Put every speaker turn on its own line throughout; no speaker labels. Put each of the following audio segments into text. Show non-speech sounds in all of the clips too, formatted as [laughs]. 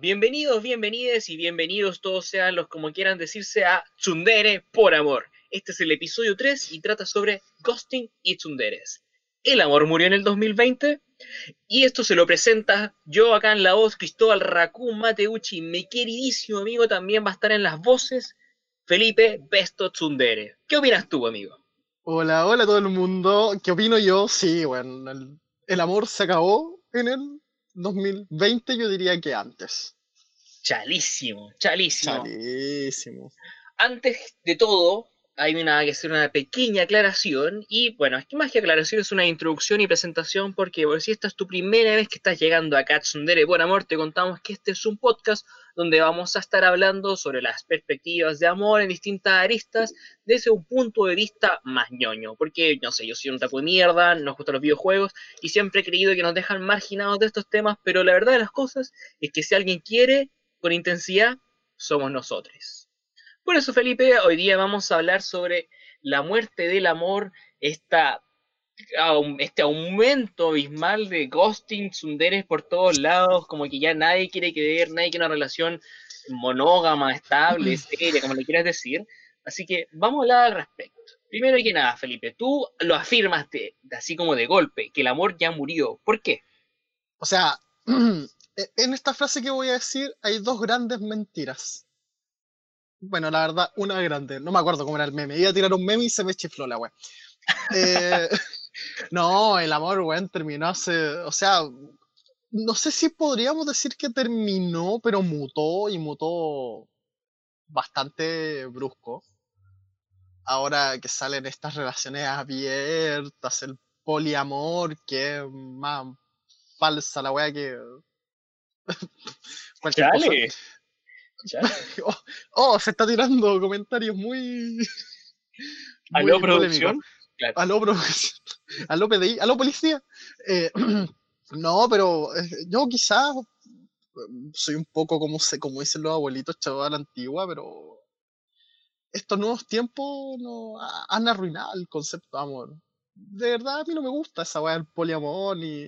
bienvenidos, bienvenides y bienvenidos todos sean los como quieran decirse a Tsundere por amor. Este es el episodio 3 y trata sobre ghosting y tsunderes. El amor murió en el 2020 y esto se lo presenta yo acá en la voz, Cristóbal Racún Mateucci, mi queridísimo amigo también va a estar en las voces, Felipe Besto Tsundere. ¿Qué opinas tú, amigo?
Hola, hola a todo el mundo. ¿Qué opino yo? Sí, bueno, el, el amor se acabó en el 2020, yo diría que antes.
Chalísimo, chalísimo.
Chalísimo.
Antes de todo, hay una, que hacer una pequeña aclaración. Y bueno, es que más que aclaración es una introducción y presentación, porque si esta es tu primera vez que estás llegando a Katsundere Buen Amor, te contamos que este es un podcast donde vamos a estar hablando sobre las perspectivas de amor en distintas aristas desde un punto de vista más ñoño. Porque, no sé, yo soy un tapo de mierda, nos gustan los videojuegos y siempre he creído que nos dejan marginados de estos temas, pero la verdad de las cosas es que si alguien quiere con intensidad, somos nosotros. Por eso, Felipe, hoy día vamos a hablar sobre la muerte del amor, esta, este aumento abismal de ghosting, sunderes por todos lados, como que ya nadie quiere creer, nadie quiere una relación monógama, estable, [clears throat] seria, como le quieras decir. Así que vamos a hablar al respecto. Primero que nada, Felipe, tú lo afirmas así como de golpe, que el amor ya murió. ¿Por qué?
O sea, [clears throat] en esta frase que voy a decir hay dos grandes mentiras. Bueno, la verdad, una grande. No me acuerdo cómo era el meme. Iba a tirar un meme y se me chifló la weá. Eh, [laughs] no, el amor, weón, terminó hace. O sea, no sé si podríamos decir que terminó, pero mutó y mutó bastante brusco. Ahora que salen estas relaciones abiertas, el poliamor, que es más falsa la weá que.
Cualquier cosa. [laughs]
Oh, oh, se está tirando comentarios muy.
¿Aló, producción?
Claro. ¿Aló, producción? ¿Aló, PDI? ¿Aló, policía? Eh, [clears throat] no, pero eh, yo quizás soy un poco como, como dicen los abuelitos, chaval, la antigua, pero estos nuevos tiempos no, han arruinado el concepto de amor. De verdad, a mí no me gusta esa weá del poliamor ni,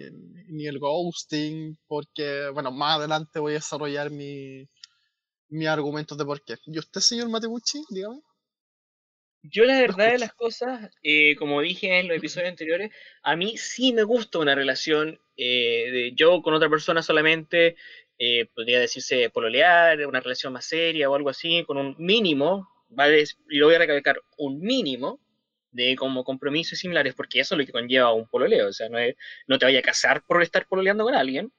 ni el ghosting, porque, bueno, más adelante voy a desarrollar mi, mis argumentos de por qué. ¿Y usted, señor Matebucci, dígame?
Yo la verdad de las cosas, eh, como dije en los episodios anteriores, a mí sí me gusta una relación eh, de yo con otra persona solamente, eh, podría decirse pololear, una relación más seria o algo así, con un mínimo, ¿vale? y lo voy a recalcar, un mínimo de como compromisos similares, porque eso es lo que conlleva un pololeo, o sea, no, es, no te vaya a casar por estar pololeando con alguien,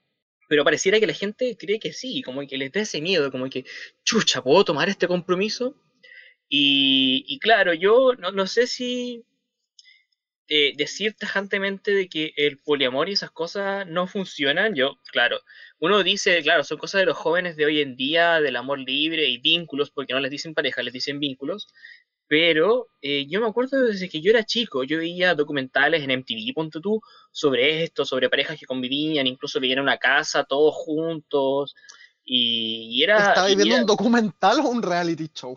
pero pareciera que la gente cree que sí, como que les da ese miedo, como que, chucha, ¿puedo tomar este compromiso? Y, claro, yo no, sé si eh, decir tajantemente de que el poliamor y esas cosas no funcionan, yo, claro, uno dice, claro, son cosas de los jóvenes de hoy en día, del amor libre y vínculos, porque no les dicen pareja, les dicen vínculos, pero eh, yo me acuerdo desde que yo era chico, yo veía documentales en MTV, ponte tú, sobre esto, sobre parejas que convivían, incluso vivían en una casa todos juntos. Y, era.
¿Estaba viendo un documental o un reality show?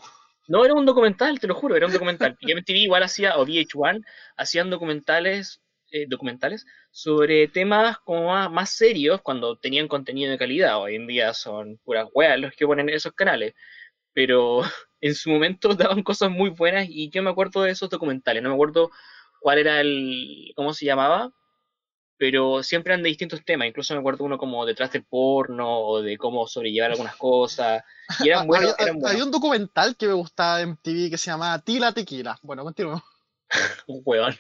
No, era un documental, te lo juro, era un documental. Y MTV igual hacía, o VH1, hacían documentales, eh, documentales sobre temas como más, serios cuando tenían contenido de calidad. Hoy en día son puras weas los que ponen esos canales. Pero en su momento [laughs] daban cosas muy buenas y yo me acuerdo de esos documentales, no me acuerdo cuál era el, cómo se llamaba, pero siempre eran de distintos temas, incluso me acuerdo uno como detrás del porno o de cómo sobrellevar algunas cosas, y eran buenos.
Hay un documental que me gustaba en MTV que se llamaba Tila Tequila, bueno, continuemos. [laughs]
un huevón.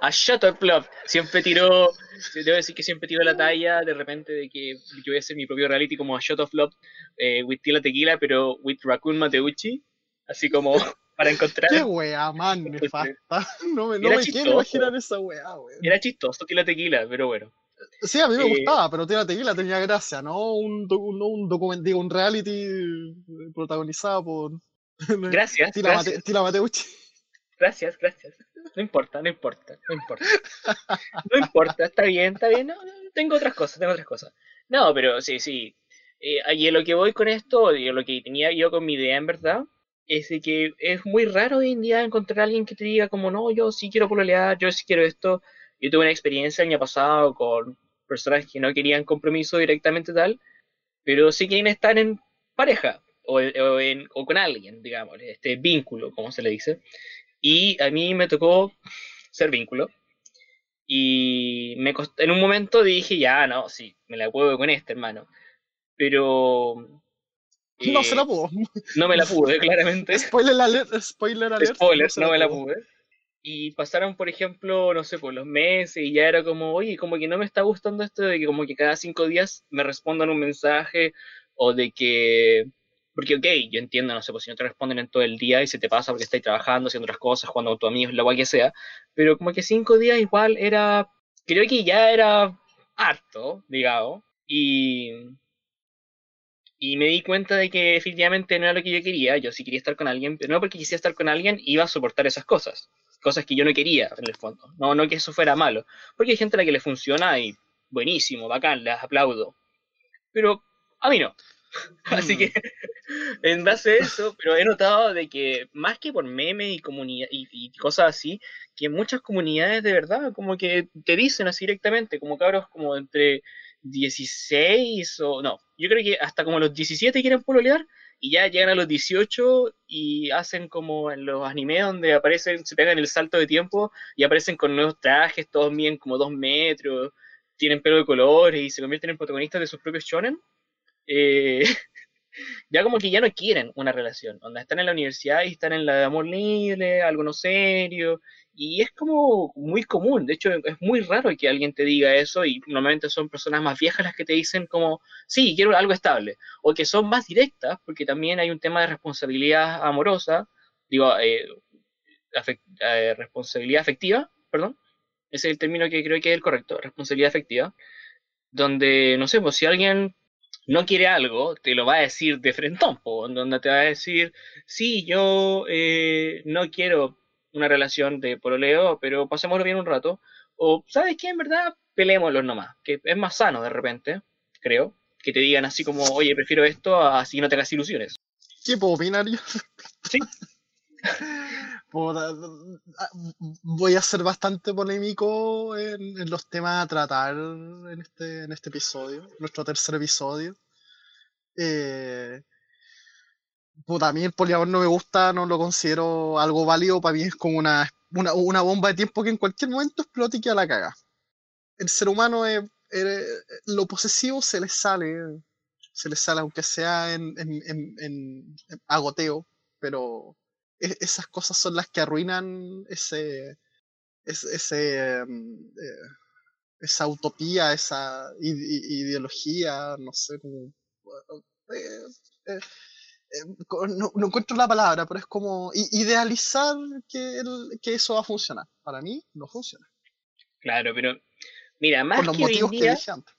A Shut Up Love siempre tiró, debo decir que siempre tiró la talla de repente de que yo voy a hacer mi propio reality como a Shut Up Love eh, with Tila Tequila, pero with Raccoon Mateucci, así como [laughs] para encontrar.
Qué wea, man, me falta. No me, no me quiero imaginar esa wea.
Era chistoso Tila Tequila, pero bueno.
Sí, a mí me eh, gustaba, pero Tila Tequila tenía gracia, ¿no? Un, un, un, document, digo, un reality protagonizado por.
Gracias. [laughs]
Tila,
gracias.
Mate, Tila Mateucci.
Gracias, gracias. No importa, no importa, no importa. No importa, está bien, está bien. No, tengo otras cosas, tengo otras cosas. No, pero sí, sí. Eh, y lo que voy con esto, y lo que tenía yo con mi idea en verdad, es de que es muy raro hoy en día encontrar a alguien que te diga como, no, yo sí quiero pololear, yo sí quiero esto. Yo tuve una experiencia el año pasado con personas que no querían compromiso directamente tal, pero sí quieren estar en pareja o, en, o con alguien, digamos, este vínculo, como se le dice. Y a mí me tocó ser vínculo. Y me en un momento dije, ya, no, sí, me la puedo con este, hermano. Pero...
no se la eh, pudo.
No me la pude, [laughs] claramente.
Spoiler alert, spoiler alert.
Spoiler, no, me la pude. Y pasaron, por ejemplo, no sé, por los meses y ya era como, oye, como que no me está gustando esto de que como que cada cinco días me respondan un mensaje o de que porque, ok, yo entiendo, no sé, pues si no te responden en todo el día y se te pasa porque estás trabajando, haciendo otras cosas, jugando con tus amigos, lo cual que sea, pero como que cinco días igual era, creo que ya era harto, digamos, y, y me di cuenta de que efectivamente no era lo que yo quería, yo sí quería estar con alguien, pero no porque quisiera estar con alguien, iba a soportar esas cosas, cosas que yo no quería en el fondo, no, no que eso fuera malo, porque hay gente a la que le funciona y buenísimo, bacán, les aplaudo, pero a mí no. [laughs] Así que, en base a eso, pero he notado de que más que por memes y, comunidad, y, cosas así, que muchas comunidades de verdad como que te dicen así directamente, como cabros como entre 16 o no, yo creo que hasta como los 17 quieren pololear y ya llegan a los 18 y hacen como en los animes donde aparecen, se pegan el salto de tiempo y aparecen con nuevos trajes, todos miden como dos metros, tienen pelo de colores y se convierten en protagonistas de sus propios shonen eh, [laughs] ya como que ya no quieren una relación, donde están en la universidad y están en la de amor libre, algo no serio, y es como muy común, de hecho es muy raro que alguien te diga eso y normalmente son personas más viejas las que te dicen como, sí, quiero algo estable, o que son más directas, porque también hay un tema de responsabilidad amorosa, digo, eh, eh, responsabilidad afectiva, perdón, ese es el término que creo que es el correcto, responsabilidad afectiva, donde, no sé, pues si alguien no quiere algo, te lo va a decir de frente, donde te va a decir, sí, yo eh, no quiero una relación de pololeo, pero pasémoslo bien un rato. O, ¿sabes qué? En verdad, peleémoslo nomás, que es más sano de repente, creo, que te digan así como, oye, prefiero esto, así no te hagas ilusiones.
¿Qué puedo opinar yo?
Sí. [laughs]
voy a ser bastante polémico en, los temas a tratar en este, en este episodio, nuestro tercer episodio. Puta, a mí el poliamor no me gusta, no lo considero algo válido, para mí es como una, una, bomba de tiempo que en cualquier momento explote y que la caga. El ser humano es, lo posesivo se le sale, se le sale aunque sea en, en, en agoteo, pero e-, esas cosas son las que arruinan ese, ese, mm, eh, esa utopía, esa ideología, no sé, como... Eh, eh, no, encuentro la palabra, pero es como idealizar que, que eso va a funcionar. Para mí no funciona.
Claro, pero mira, más Por los motivos que dije antes.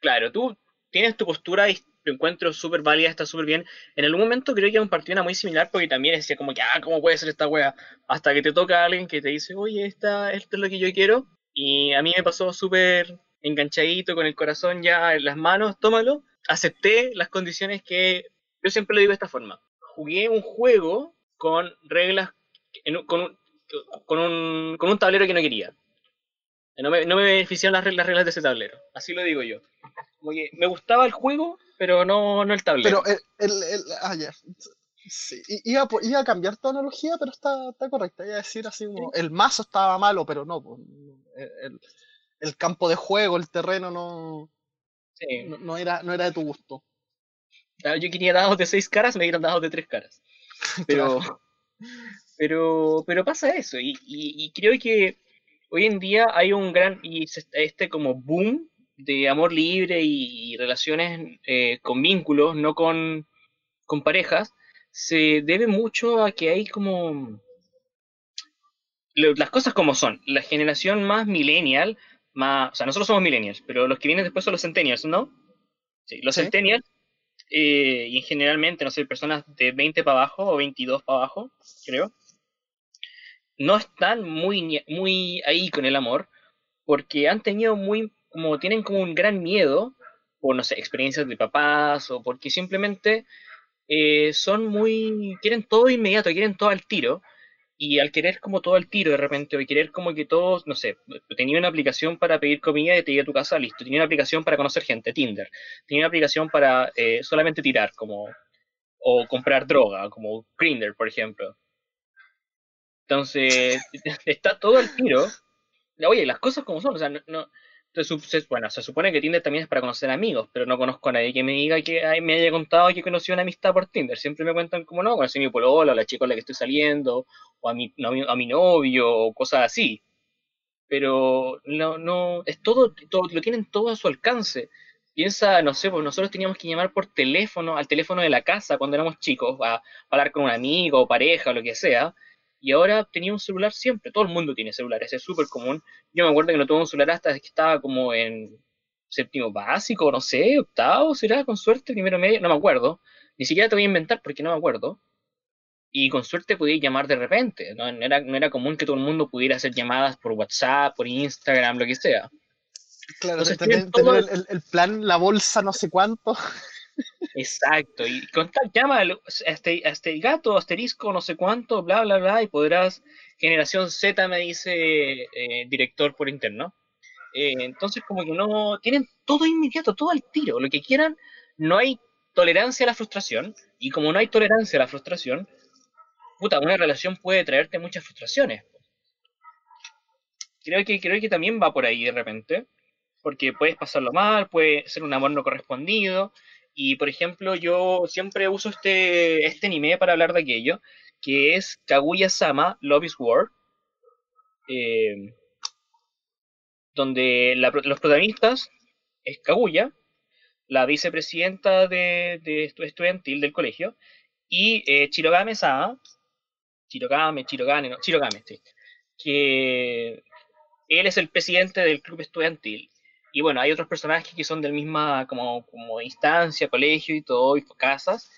Claro, tú tienes tu postura encuentro súper válida, está súper bien. En algún momento creo que un partido era muy similar porque también decía como que, ah, ¿cómo puede ser esta wea? Hasta que te toca a alguien que te dice, oye, esta, esto es lo que yo quiero. Y a mí me pasó súper enganchadito, con el corazón ya en las manos, tómalo. Acepté las condiciones que, yo siempre lo digo de esta forma. Jugué un juego con reglas, con, un, con, un, con un tablero que no quería. No me, no me beneficiaron las reglas, las reglas de ese tablero. Así lo digo yo. Como que me gustaba el juego, pero no, no el tablero.
Pero el, el, ah, ya. Sí, iba, iba, a cambiar tu analogía, pero está, está correcta. Iba a decir así como, el mazo estaba malo, pero no, pues, el, el, campo de juego, el terreno no, no, era, no era de tu gusto.
Ah, yo quería dados de seis caras, me dieron dados de tres caras. [laughs] Pero, pero, pero pasa eso, y, y, y, creo que hoy en día hay un gran, y este como boom de amor libre y, relaciones eh, con vínculos, no con, con parejas, se debe mucho a que hay como las cosas como son. La generación más millennial, más, o sea, nosotros somos millennials, pero los que vienen después son los centennials, ¿no? Sí, los centennials, eh, y generalmente, no sé, personas de 20 para abajo o 22 para abajo, creo, no están muy, muy ahí con el amor, porque han tenido muy como tienen como un gran miedo por, no sé, experiencias de papás o porque simplemente eh, son muy, quieren todo inmediato, quieren todo al tiro y al querer como todo al tiro de repente, o querer como que todos, no sé, tenía una aplicación para pedir comida y te llega a tu casa, listo. Tenía una aplicación para conocer gente, Tinder. Tenía una aplicación para eh, solamente tirar, como, o comprar droga, como Grindr, por ejemplo. Entonces, [laughs] está todo al tiro. Oye, las cosas como son, o sea, no, bueno, se supone que Tinder también es para conocer amigos, pero no conozco a nadie que me diga que me haya contado que conoció una amistad por Tinder. Siempre me cuentan como no, conocí a mi polola, o la chica con la que estoy saliendo, o a mi, a mi novio, o cosas así. Pero no, no, es todo, todo, lo tienen todo a su alcance. Piensa, no sé, pues nosotros teníamos que llamar por teléfono, al teléfono de la casa cuando éramos chicos, a, a hablar con un amigo, o pareja, o lo que sea y ahora tenía un celular siempre, todo el mundo tiene celulares, es súper común. Yo me acuerdo que no tuve un celular hasta que estaba como en séptimo básico, no sé, octavo, será, con suerte, primero medio, no me acuerdo. Ni siquiera te voy a inventar porque no me acuerdo. Y con suerte podía llamar de repente, ¿no? era, no era común que todo el mundo pudiera hacer llamadas por WhatsApp, por Instagram, lo que sea.
Claro, tener, el, el, plan, la bolsa, no sé cuánto.
Exacto, y con tal llama este, este gato, asterisco, no sé cuánto, bla, bla, bla, y podrás, generación Z me dice eh, director por interno. Eh, entonces como que no, tienen todo inmediato, todo al tiro, lo que quieran, no hay tolerancia a la frustración, y como no hay tolerancia a la frustración, puta, una relación puede traerte muchas frustraciones. Creo que, creo que también va por ahí de repente, porque puedes pasarlo mal, puede ser un amor no correspondido, y por ejemplo, yo siempre uso este, este anime para hablar de aquello, que es Kaguya-sama Love is eh, donde los protagonistas es Kaguya, la vicepresidenta de, de estudiantil del colegio, y eh, Chirogame-sama, Chirogame, Chirogane, no, Chirogame, sí, que él es el presidente del club estudiantil y bueno, hay otros personajes que son del misma como, como instancia, colegio y todo, y casas.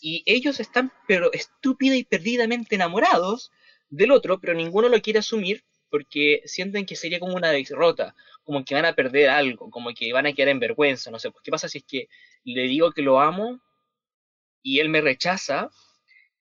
Y ellos están pero estúpida y perdidamente enamorados del otro, pero ninguno lo quiere asumir porque sienten que sería como una derrota, como que van a perder algo, como que van a quedar en vergüenza, no sé, pues qué pasa si es que le digo que lo amo y él me rechaza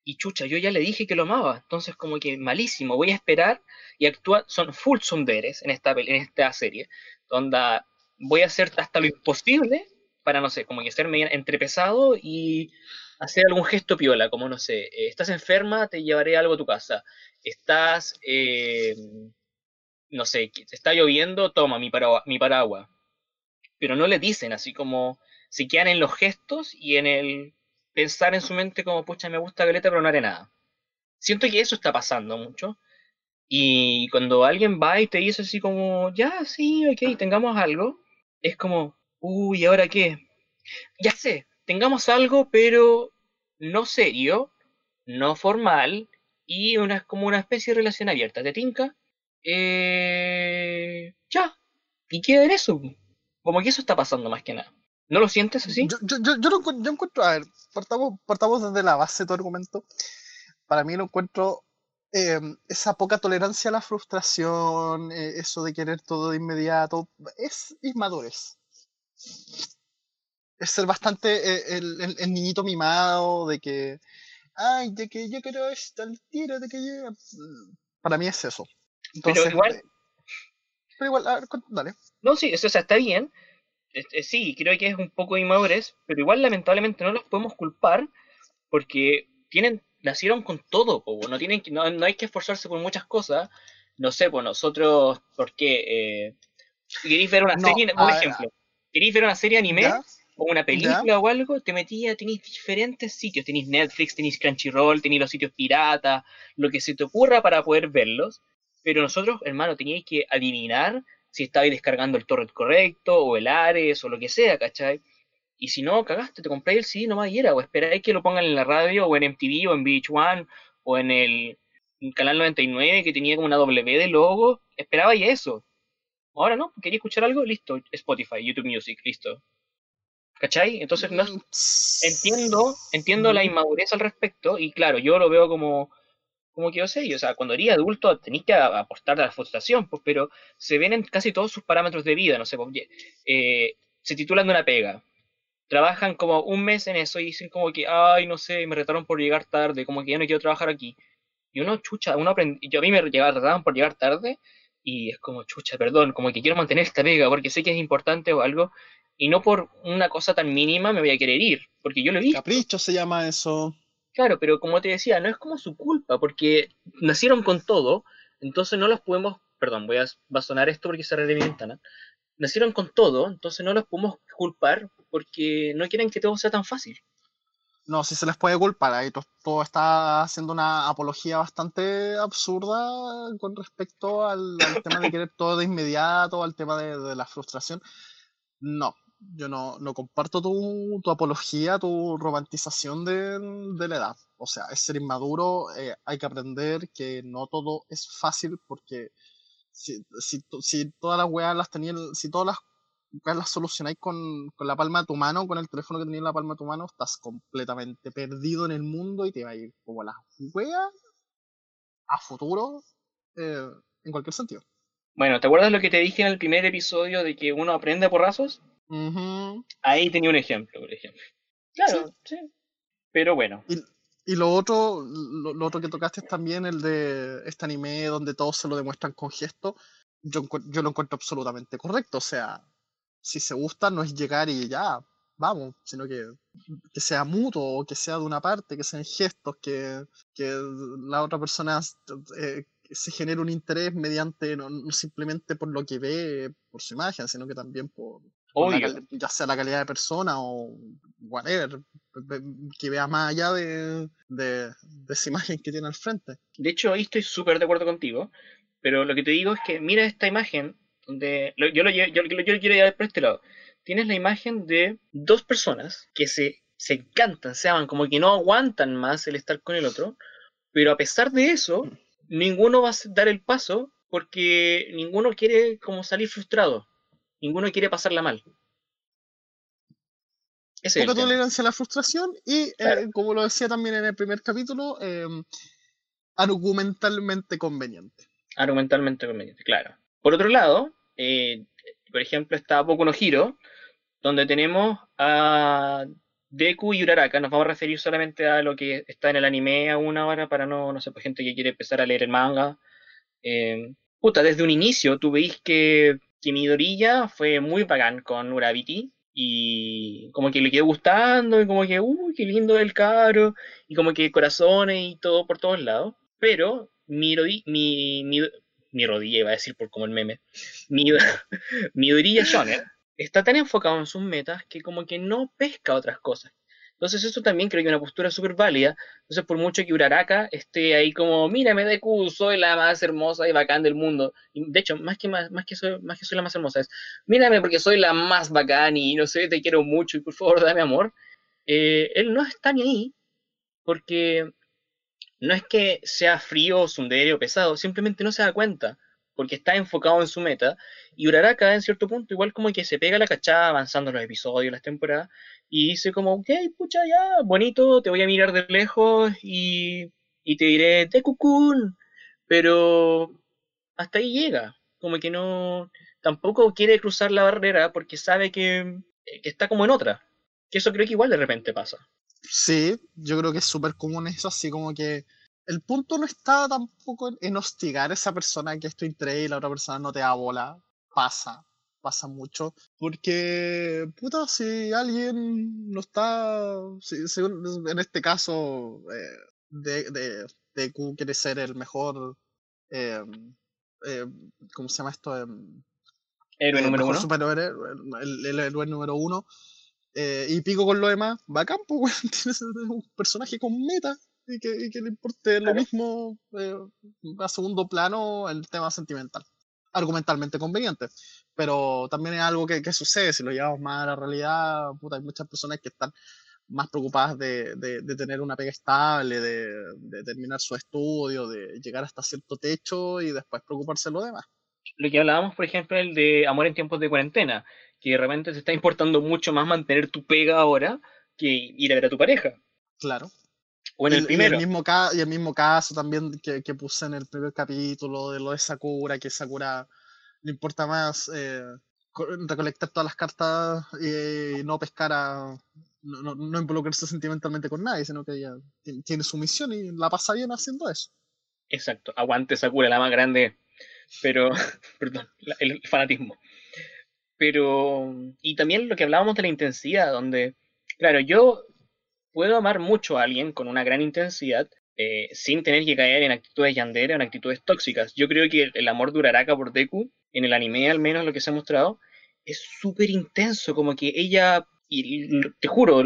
y chucha, yo ya le dije que lo amaba, entonces como que malísimo, voy a esperar y actuar, son full sonderes en esta, en esta serie, donde voy a hacer hasta lo imposible para, no sé, como que ser entrepesado y hacer algún gesto piola, como, no sé, eh, estás enferma, te llevaré algo a tu casa, estás, eh, no sé, está lloviendo, toma mi, mi paraguas. Pero no le dicen así como, se quedan en los gestos y en el pensar en su mente como, pucha, me gusta Galeta, pero no haré nada. Siento que eso está pasando mucho. Y cuando alguien va y te dice así como, ya, sí, ok, tengamos algo, es como, uy, ¿ahora qué? Ya sé, tengamos algo, pero no serio, no formal, y una, como una especie de relación abierta. ¿Te tinca? Eh, ya. Y queda en eso. Como que eso está pasando más que nada. ¿No lo sientes así?
Yo, yo, yo, yo, yo encuentro, a ver, partamos, partamos desde la base de tu argumento. Para mí lo encuentro Em, esa poca tolerancia a la frustración, eh, eso de querer todo de inmediato, es inmadurez. Es ser bastante eh, el, el, niñito mimado, de que, ay, de que yo quiero esto al tiro, de que yo... Para mí es eso.
Entonces, pero igual...
Pero igual, a ver, dale.
No, sí, eso o sea, está bien. Sí, creo que es un poco de inmadurez, pero igual lamentablemente no los podemos culpar porque tienen nacieron con todo, no, tienen no, hay que esforzarse por muchas cosas. No sé, pues nosotros, ¿por qué? Eh, ¿Queréis ver una serie? Un ejemplo. ¿Queréis ver una serie anime? o una película o algo, te metía, tenéis diferentes sitios, tenéis Netflix, tenéis Crunchyroll, tenéis los sitios pirata, lo que se te ocurra para poder verlos, pero nosotros, hermano, teníais que adivinar si estabais descargando el torrent correcto, o el Ares, o lo que sea, ¿cachai? Y si no, cagaste, te compré el CD nomás y era, o esperáis que lo pongan en la radio, o en MTV, o en VH1, o en el canal 99 que tenía como una W de logo, esperaba y eso. Ahora no, quería escuchar algo, listo, Spotify, YouTube Music, listo. ¿Cachai? Entonces no mm, entiendo, entiendo la inmadurez al respecto, y claro, yo lo veo como, como que yo sé, o sea, cuando eres adulto tenéis que aportar a la frustración, pues, pero se ven en casi todos sus parámetros de vida, no sé, pues, eh, se titulan de una pega, trabajan como un mes en eso y dicen como que, ay, no sé, me retaron por llegar tarde, como que ya no quiero trabajar aquí. Y uno, chucha, uno aprende, yo a mí me trataban por llegar tarde y es como, chucha, perdón, como que quiero mantener esta pega porque sé que es importante o algo y no por una cosa tan mínima me voy a querer ir, porque yo lo he visto.
Capricho se llama eso.
Claro, pero como te decía, no es como su culpa, porque nacieron con todo, entonces no los podemos, perdón, voy a, va sonar esto porque cerraré mi ventana, nacieron con todo, entonces no los podemos culpar porque no quieren que todo sea tan fácil.
No, si se les puede culpar, ahí todo, está haciendo una apología bastante absurda con respecto al, tema de querer todo de inmediato, al tema de, la frustración. No, yo no, no comparto tu, tu, apología, tu romantización de, de, la edad. O sea, es ser inmaduro, eh, hay que aprender que no todo es fácil porque si, si, si todas las weas las tenían, si todas las las solucionáis con, con, la palma de tu mano, con el teléfono que tenías en la palma de tu mano, estás completamente perdido en el mundo y te va a ir como las weas a futuro eh, en cualquier sentido.
Bueno, ¿te acuerdas lo que te dije en el primer episodio de que uno aprende por rasos? Ahí tenía un ejemplo, por ejemplo. Claro, sí. Pero bueno.
Y, y lo otro, lo, lo, otro que tocaste es también el de este anime donde todos se lo demuestran con gesto. Yo, yo lo encuentro absolutamente correcto. O sea, si se gusta, no es llegar y ya, vamos, sino que, que sea mutuo, que sea de una parte, que sean gestos, que, que la otra persona eh, se genere un interés mediante, no, simplemente por lo que ve, por su imagen, sino que también por, ya sea la calidad de persona o whatever, que vea más allá de, de, de, esa imagen que tiene al frente.
De hecho, ahí estoy súper de acuerdo contigo, pero lo que te digo es que mira esta imagen yo, lo, yo, quiero llevar por este lado. Tienes la imagen de dos personas que se, se encantan, se aman, como que no aguantan más el estar con el otro, pero a pesar de eso, ninguno va a dar el paso porque ninguno quiere como salir frustrado, ninguno quiere pasarla mal.
Poca tolerancia a la frustración y, eh, como lo decía también en el primer capítulo, em, argumentalmente conveniente.
Argumentalmente conveniente, claro. Por otro lado, eh, por ejemplo, está Boku no Hiro, donde tenemos a Deku y Uraraka. Nos vamos a referir solamente a lo que está en el anime a una hora para no, no sé, por gente que quiere empezar a leer el manga. Eh, puta, desde un inicio tú veis que, que Midoriya fue muy bacán con Urabiti y como que le quedó gustando y como que, uy, qué lindo el caro y como que corazones y todo por todos lados. Pero mi, mi, mi, mi rodilla, iba a decir por como el meme, mi, [laughs] mi Shonen está tan enfocado en sus metas que como que no pesca otras cosas. Entonces eso también creo que es una postura súper válida. Entonces por mucho que Uraraka esté ahí como, mírame Deku, soy la más hermosa y bacán del mundo. De hecho, más que, más, más, que soy, más que soy la más hermosa es, mírame porque soy la más bacán y no sé, te quiero mucho y por favor dame amor. Eh, él no está ni ahí porque no es que sea frío, sundere o pesado, simplemente no se da cuenta, porque está enfocado en su meta, y Uraraka en cierto punto igual como que se pega la cachada avanzando los episodios, las temporadas, y dice como, ok, pucha, ya, bonito, te voy a mirar de lejos y, y te diré, te cucún, pero hasta ahí llega, como que no, tampoco quiere cruzar la barrera porque sabe que, que está como en otra, que eso creo que igual de repente pasa.
Sí, yo creo que es súper común eso, así como que el punto no está tampoco en hostigar a esa persona que esto entre y la otra persona no te da bola. Pasa, pasa mucho. Porque, puta, si alguien no está, en este caso, eh, de, de, de Q quiere ser el mejor, eh, eh, ¿cómo se llama esto?
héroe número uno.
el, el héroe número uno eh, y pico con lo demás, va a campo, Tienes un personaje con meta y que, le importe lo mismo eh, a segundo plano el tema sentimental. Argumentalmente conveniente. Pero también es algo que, sucede, si lo llevamos más a la realidad, puta, hay muchas personas que están más preocupadas de, de, tener una pega estable, de, de, terminar su estudio, de llegar hasta cierto techo y después preocuparse de lo demás.
Lo que hablábamos, por ejemplo, el de amor en tiempos de cuarentena que realmente se está importando mucho más mantener tu pega ahora que ir a ver a tu pareja.
Claro.
O en el, primero.
Y el mismo, y el mismo caso también que, que, puse en el primer capítulo de lo de Sakura, que Sakura le importa más eh, recolectar todas las cartas y, no pescar a. No, involucrarse sentimentalmente con nadie, sino que ella tiene su misión y la pasa bien haciendo eso.
Exacto, aguante Sakura, la más grande. Pero, [laughs] perdón, el fanatismo. Pero, y también lo que hablábamos de la intensidad, donde, claro, yo puedo amar mucho a alguien con una gran intensidad, eh, sin tener que caer en actitudes yanderas, en actitudes tóxicas. Yo creo que el amor de Uraraka por Deku, en el anime al menos lo que se ha mostrado, es súper intenso, como que ella, y te juro,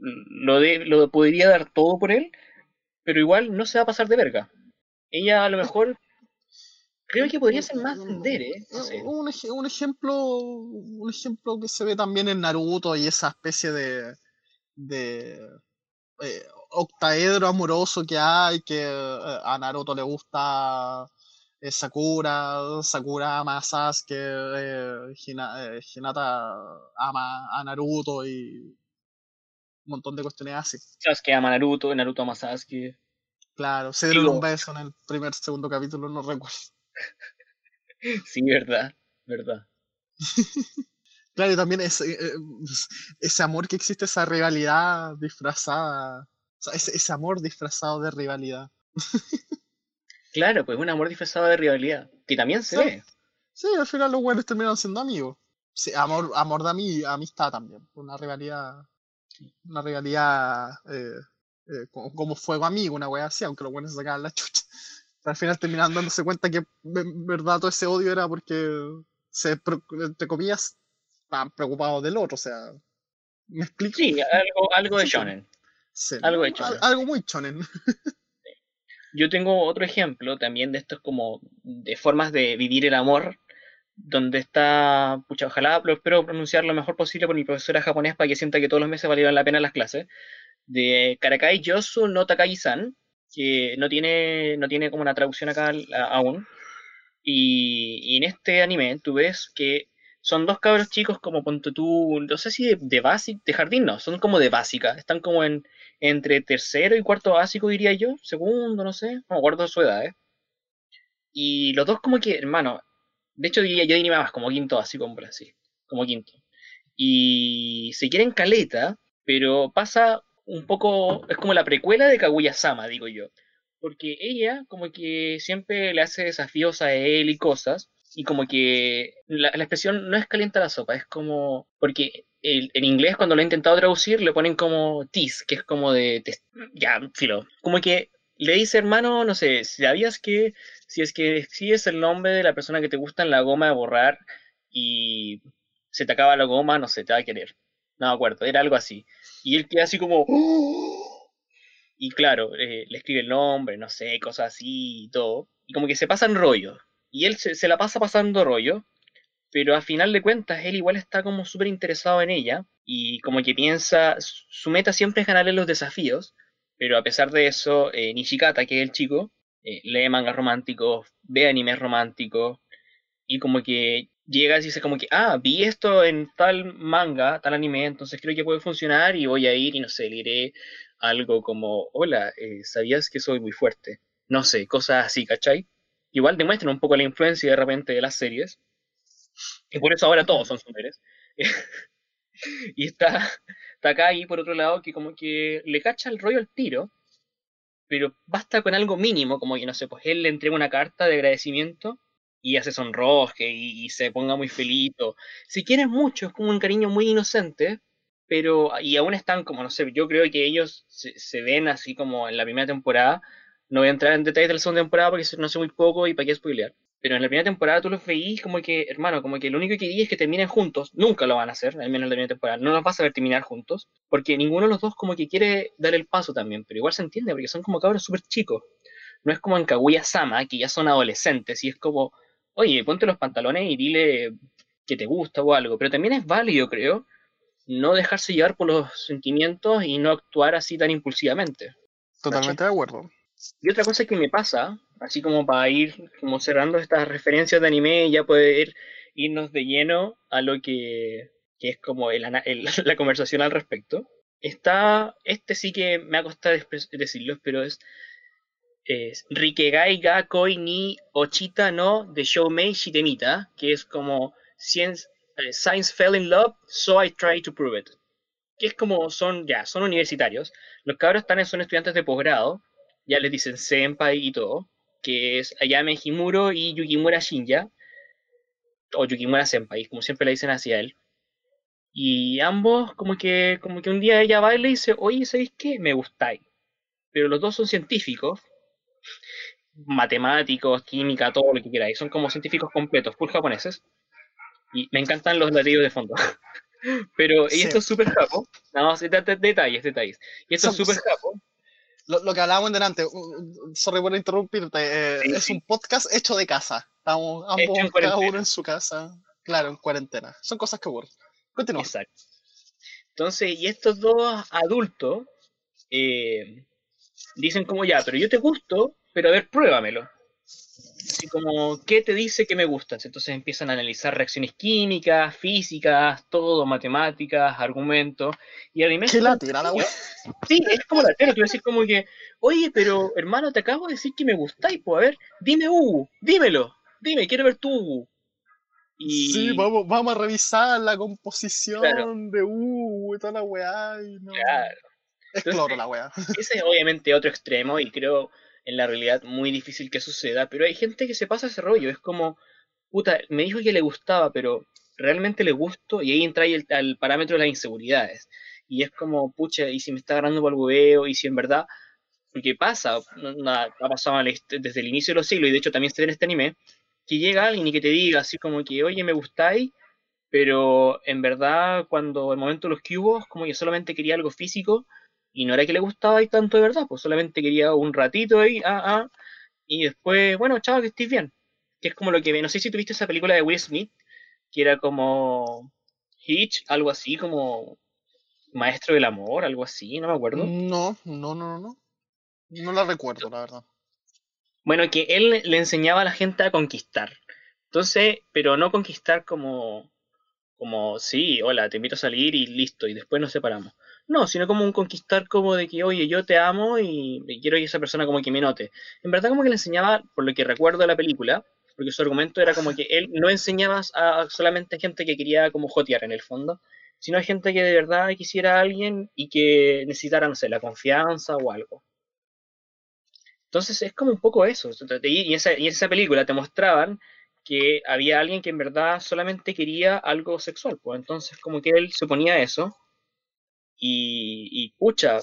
lo, de, lo podría dar todo por él, pero igual no se va a pasar de verga. Ella a lo mejor creo que podría ser más tender, ¿eh?
un, ejemplo un ejemplo que se ve también en Naruto y esa especie de de eh, octaedro amoroso que hay, que eh, a Naruto le gusta eh, Sakura, Sakura ama a Sasuke, Hinata ama a Naruto y un montón de cuestiones así.
Sasuke ama a Naruto, Naruto ama a Sasuke.
Claro, se dieron un beso en el primer, segundo capítulo, no recuerdo. [laughs]
sí, verdad, verdad. [laughs]
Claro, y también ese, eh, ese amor que existe, esa rivalidad disfrazada. O sea, ese, amor disfrazado de rivalidad. [laughs]
claro, pues un amor disfrazado de rivalidad. Que también se ve.
Sí, al final los buenos terminan siendo amigos. Sí, amor, amor de amistad también. Una rivalidad. Una rivalidad eh, eh, como, fuego amigo, una wea así, aunque los buenos se sacaban la chucha. Pero al final terminan dándose cuenta que en verdad todo ese odio era porque se, entre comillas, estaban preocupados del otro, o sea, ¿me explico?
Sí, algo, algo de shonen. algo de shonen.
Algo muy shonen. [laughs]
Yo tengo otro ejemplo también de estos como de formas de vivir el amor, donde está, pucha, ojalá lo espero pronunciar lo mejor posible por mi profesora japonés para que sienta que todos los meses valieron la pena las clases, de Karakai Yosu no Takagi-san, que no tiene, no tiene como una traducción acá aún. Y, y, en este anime tú ves que son dos cabros chicos como ponte tú, no sé si de, de de jardín no, son como de básica, están como en entre tercero y cuarto básico diría yo, segundo, no sé, no me acuerdo de su edad, ¿eh? Y los dos como que, hermano, de hecho diría, yo diría más como quinto básico, hombre, así, como quinto. Y se quieren caleta, pero pasa un poco, es como la precuela de Kaguya-sama, digo yo. Porque ella como que siempre le hace desafíos a él y cosas, y como que la, expresión no es calienta la sopa, es como, porque el, en inglés cuando lo he intentado traducir le ponen como tease, que es como de, ya, filo, como que le dice hermano, no sé, ¿sabías que si es que es el nombre de la persona que te gusta en la goma de borrar y se te acaba la goma, no sé, te va a querer? No me acuerdo, era algo así. Y él queda así como... Y claro, eh, le escribe el nombre, no sé, cosas así y todo. Y como que se pasan rollos y él se, la pasa pasando rollo, pero a final de cuentas él igual está como súper interesado en ella y como que piensa, su meta siempre es ganarle los desafíos, pero a pesar de eso, eh, Nishikata, que es el chico, eh, lee mangas románticos, ve animes románticos y como que llega y dice como que, ah, vi esto en tal manga, tal anime, entonces creo que puede funcionar y voy a ir y no sé, le diré algo como, hola, eh, ¿sabías que soy muy fuerte? No sé, cosas así, ¿cachai? Igual demuestran un poco la influencia de repente de las series. Y por eso ahora todos son superes. [laughs] y está, está acá y por otro lado que como que le cacha el rollo al tiro, pero basta con algo mínimo, como que no sé, pues él le entrega una carta de agradecimiento y hace sonroje y, y se ponga muy feliz. Si quieres mucho, es como un cariño muy inocente, pero y aún están como, no sé, yo creo que ellos se, se ven así como en la primera temporada, no voy a entrar en detalles de la segunda temporada porque no sé muy poco y para qué spoilear. Pero en la primera temporada tú los veís como que, hermano, como que lo único que quería es que terminen juntos. Nunca lo van a hacer, al menos en la primera temporada. No los vas a ver terminar juntos. Porque ninguno de los dos como que quiere dar el paso también. Pero igual se entiende porque son como cabros súper chicos. No es como en Kaguya-sama, que ya son adolescentes. Y es como, oye, ponte los pantalones y dile que te gusta o algo. Pero también es válido, creo, no dejarse llevar por los sentimientos y no actuar así tan impulsivamente.
Totalmente de acuerdo.
Y otra cosa que me pasa, así como para ir como cerrando estas referencias de anime y ya poder irnos de lleno a lo que, que es como el, [laughs] la conversación al respecto, está, este sí que me ha costado decirlo, pero es, es Rikegai ga koi ni ochita no de Shoumei Shitemita, que es como Science, eh, Science fell in love, so I try to prove it. Que es como son, ya, son universitarios. Los cabros están, son estudiantes de posgrado ya les dicen senpai y todo. que es Ayame Himuro y Yukimura Shinja, o Yukimura Senpai, como siempre le dicen hacia él. Y ambos, como que, como que un día ella va y le dice, oye, ¿sabéis qué? Me gustáis. Pero los dos son científicos, matemáticos, química, todo lo que queráis. Son como científicos completos, full japoneses. Y me encantan los latidos de fondo. [laughs] Pero, y esto es súper japo. Nada más, detalles, detalles. Y esto es súper japo.
Lo, que hablábamos delante, sorry por interrumpirte, eh, es un podcast hecho de casa. Estamos ambos, cada uno en su casa, claro, en cuarentena. Son cosas que ocurren. Continúa. Exacto.
Entonces, y estos dos adultos eh, dicen como ya, pero yo te gusto, pero a ver, pruébamelo. Así como, ¿qué te dice que me gustas? Entonces empiezan a analizar reacciones químicas, físicas, todo, matemáticas, argumentos. Y al
¿Qué la tira la
Sí, es como la tira. Tú decir como que, oye, pero hermano, te acabo de decir que me gustáis, pues a ver, dime Hugo, dímelo, dime, quiero ver tu Hugo.
Y... Sí, vamos, vamos a revisar la composición de Hugo y toda la weá. Y no... Claro. Es cloro la weá.
Ese es obviamente otro extremo y creo en la realidad muy difícil que suceda, pero hay gente que se pasa ese rollo, es como, puta, me dijo que le gustaba, pero realmente le gusto, y ahí entra el, parámetro de las inseguridades. Y es como, pucha, y si me está agarrando por el hueveo, y si en verdad, porque pasa, ha pasado desde el inicio de los siglos, y de hecho también se ve en este anime, que llega alguien y que te diga así como que, oye, me gustáis, pero en verdad cuando el momento de los cubos, como que solamente quería algo físico, y no era que le gustaba ahí tanto de verdad, pues solamente quería un ratito ahí, ah, ah, y después, bueno, chao, que estés bien. Que es como lo que, no sé si tuviste esa película de Will Smith, que era como Hitch, algo así, como Maestro del Amor, algo así, no me acuerdo.
No, no, no, no. No la recuerdo, la verdad.
Bueno, que él le enseñaba a la gente a conquistar. Entonces, pero no conquistar como, como, sí, hola, te invito a salir y listo, y después nos separamos. No, sino como un conquistar como de que, oye, yo te amo y quiero que esa persona como que me note. En verdad como que le enseñaba, por lo que recuerdo de la película, porque su argumento era como que él no enseñaba a solamente a gente que quería como jotear en el fondo, sino a gente que de verdad quisiera a alguien y que necesitara, la confianza o algo. Entonces es como un poco eso. Y en esa, y esa película te mostraban que había alguien que en verdad solamente quería algo sexual. Pues entonces como que él se ponía eso y, y pucha,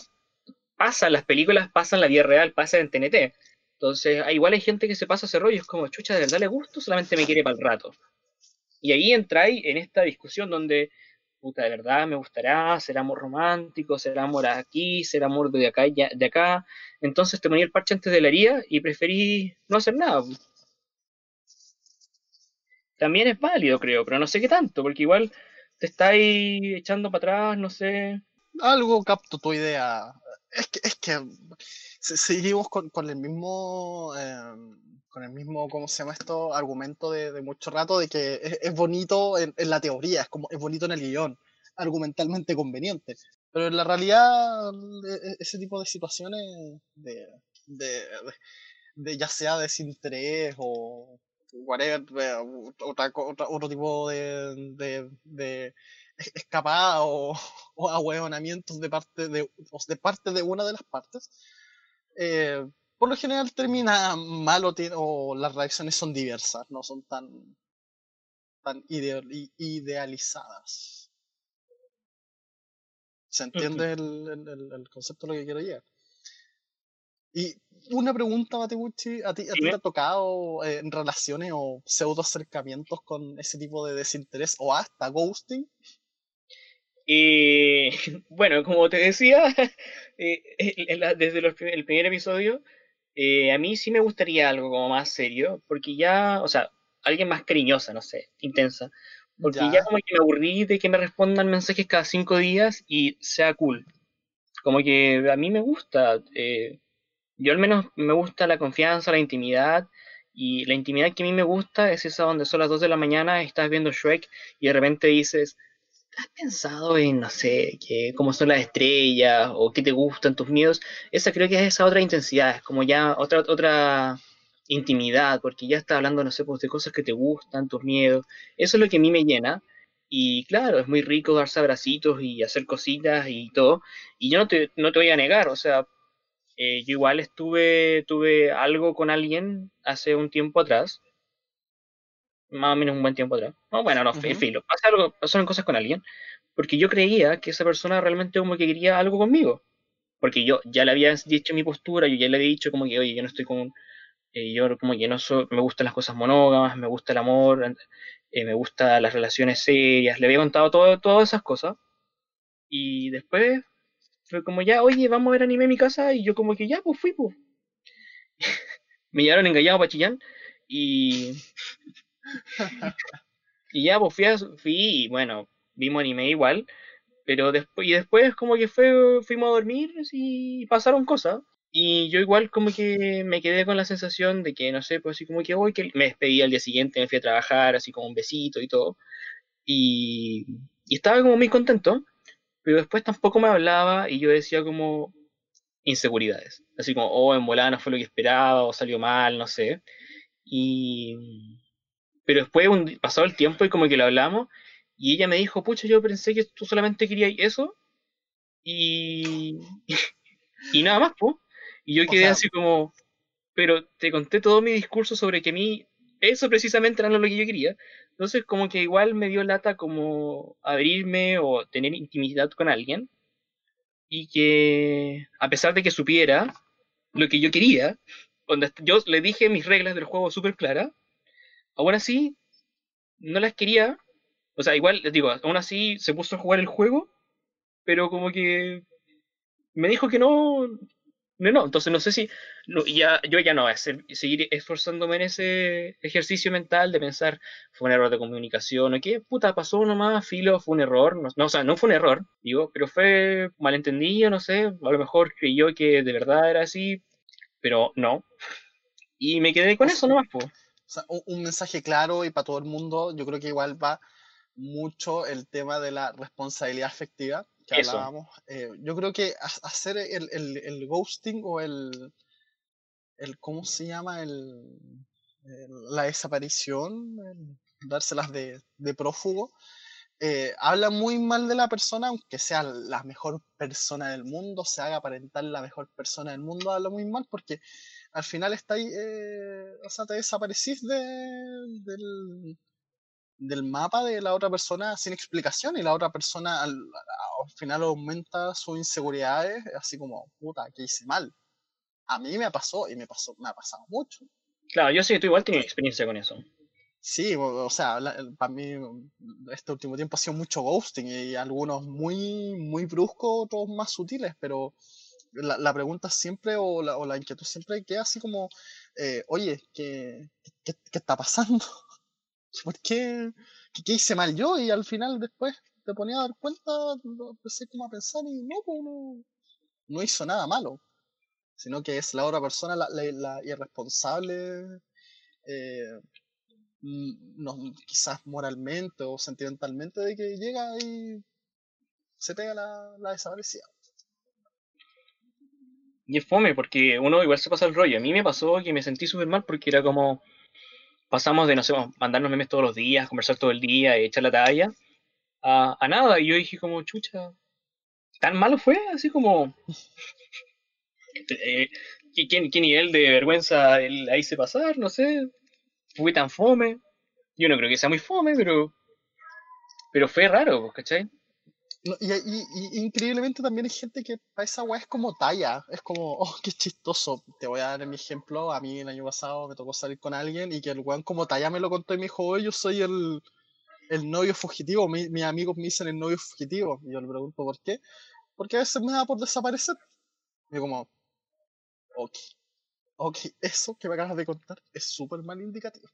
pasa las películas, pasan la vida real, pasa en TNT. Entonces, ah, igual hay gente que se pasa ese rollo, es como, chucha, ¿de verdad le gusto? Solamente me quiere para el rato. Y ahí entráis en esta discusión donde, puta, de verdad me gustará, será amor romántico, será amor aquí, será amor de acá, de acá. Entonces te ponía el parche antes de la herida y preferí no hacer nada. También es válido, creo, pero no sé qué tanto, porque igual te estáis echando para atrás, no sé
algo capto tu idea. Es que, es que seguimos con, con el mismo, em, con el mismo, ¿cómo se llama esto? Argumento de, de mucho rato de que es, bonito en, la teoría, es como es bonito en el guion, argumentalmente conveniente. Pero en la realidad, e, e, ese tipo de situaciones de, de, de ya sea desinterés o whatever, otra, otra, otro tipo de, de escapada o, [laughs] o ahueonamientos de parte de, de parte de una de las partes, eh, por lo general termina mal o, las reacciones son diversas, no son tan, tan idealizadas. ¿Se entiende el, el, el, concepto de lo que quiero llegar? Y una pregunta, Mateguchi, ¿a ti, a ti te ha tocado eh, en relaciones o pseudo acercamientos con ese tipo de desinterés o hasta ghosting?
Y [laughs] bueno, como te decía, [laughs] eh, desde el primer episodio, eh, a mí sí me gustaría algo como más serio, porque ya, o sea, alguien más cariñosa, no sé, intensa. Porque ya, como que me aburrí de que me respondan mensajes cada cinco días y sea cool. Como que a mí me gusta, eh, yo al menos me gusta la confianza, la intimidad, y la intimidad que a mí me gusta es esa donde son las 2 de la mañana, estás viendo Shrek y de repente dices, ¿Has pensado en, no sé, que, cómo son las estrellas o qué te gustan tus miedos? Esa creo que es esa otra intensidad, es como ya otra, otra intimidad, porque ya estás hablando, no sé, pues de cosas que te gustan, tus miedos. Eso es lo que a mí me llena. Y claro, es muy rico darse abracitos y hacer cositas y todo. Y yo no te, no te voy a negar, o sea, Eh, yo igual estuve, tuve algo con alguien hace un tiempo atrás. Más o menos un buen tiempo atrás. No, bueno, no, en filo. pasaron cosas con alguien. Porque yo creía que esa persona realmente como que quería algo conmigo. Porque yo ya le había dicho mi postura, yo ya le había dicho como que, oye, yo no estoy con... Eh, yo como que no soy, me gustan las cosas monógamas, me gusta el amor, eh, me gustan las relaciones serias. Le había contado todo, todas esas cosas. Y después fue como ya, oye, vamos a ver anime en mi casa. Y yo como que ya, pues fui, pues. [laughs] me llevaron engañado para Chillán. Y... [laughs] y ya, pues fui, fui y bueno, vimos anime igual. Pero después, y después como que fue, fuimos a dormir y pasaron cosas. Y yo igual como que me quedé con la sensación de que, no sé, pues así como que hoy que me despedí al día siguiente, me fui a trabajar, así como un besito y todo. Y, y estaba como muy contento pero después tampoco me hablaba y yo decía como inseguridades. Así como, oh, en volada no fue lo que esperaba, o salió mal, no sé. Y... Pero después un... pasó el tiempo y como que lo hablamos, y ella me dijo, pucha, yo pensé que tú solamente querías eso, y... y nada más, pues. Y yo quedé así como, pero te conté todo mi discurso sobre que a mí eso precisamente era lo que yo quería. Entonces como que igual me dio lata como abrirme o tener intimidad con alguien y que a pesar de que supiera lo que yo quería, cuando yo le dije mis reglas del juego súper claras, aún así no las quería, o sea, igual les digo, aún así se puso a jugar el juego, pero como que me dijo que no, no, entonces no sé si ya, yo ya no seguir esforzándome en ese ejercicio mental de pensar fue un error de comunicación o qué puta pasó nomás, filo, fue un error, no, o sea, no fue un error, digo, pero fue malentendido, no sé, a lo mejor creyó que de verdad era así, pero no. Y me quedé con eso nomás, pues.
Sea, un mensaje claro y para todo el mundo, yo creo que igual va mucho el tema de la responsabilidad afectiva que hablábamos. Eh, yo creo que hacer el, el, el, ghosting o el, el. ¿Cómo se llama? El, la desaparición, dárselas de, de prófugo, eh, habla muy mal de la persona, aunque sea la mejor persona del mundo, se haga aparentar la mejor persona del mundo, habla muy mal porque al final está ahí, eh, o sea, te desaparecís de, del, del mapa de la otra persona sin explicación y la otra persona al, final aumenta sus inseguridades, así como, puta, que hice mal. A mí me pasó y me pasó, me ha pasado mucho.
Claro, yo sé que tú igual tienes experiencia con eso.
Sí, o, sea, para mí este último tiempo ha sido mucho ghosting y algunos muy, muy bruscos, otros más sutiles, pero la, la pregunta siempre o la, o la, inquietud siempre queda así como, eh, oye, ¿qué, qué, qué está pasando? [laughs] ¿por qué, qué, hice mal yo? Y al final después te ponía a dar cuenta, empecé como a pensar y no, pues no, no hizo nada malo, sino que es la otra persona la, la, irresponsable, eh, no, quizás moralmente o sentimentalmente, de que llega y se pega la, la desaparecida.
Y es fome, porque uno igual se pasa el rollo. A mí me pasó que me sentí súper mal porque era como, pasamos de, no sé, mandarnos memes todos los días, conversar todo el día, echar la talla, a, nada. Y yo dije como, chucha, ¿tan malo fue? Así como... [laughs] Eh, ¿qué, ¿qué, nivel de vergüenza la hice pasar? No sé. Fui tan fome. Yo no creo que sea muy fome, pero... Pero fue raro, ¿cachai?
Y, increíblemente también hay gente que para esa weá es como talla, es como, [laughs] oh, qué chistoso. Te voy a dar mi ejemplo, a mí el año pasado me tocó salir con alguien y que el weón como talla me lo contó y me dijo, oh, yo soy el, el novio fugitivo, mi, mis amigos me dicen el novio fugitivo. Y yo le pregunto por qué, porque a veces me da por desaparecer. Y como, ok, ok, eso que me acabas de contar es súper mal indicativo.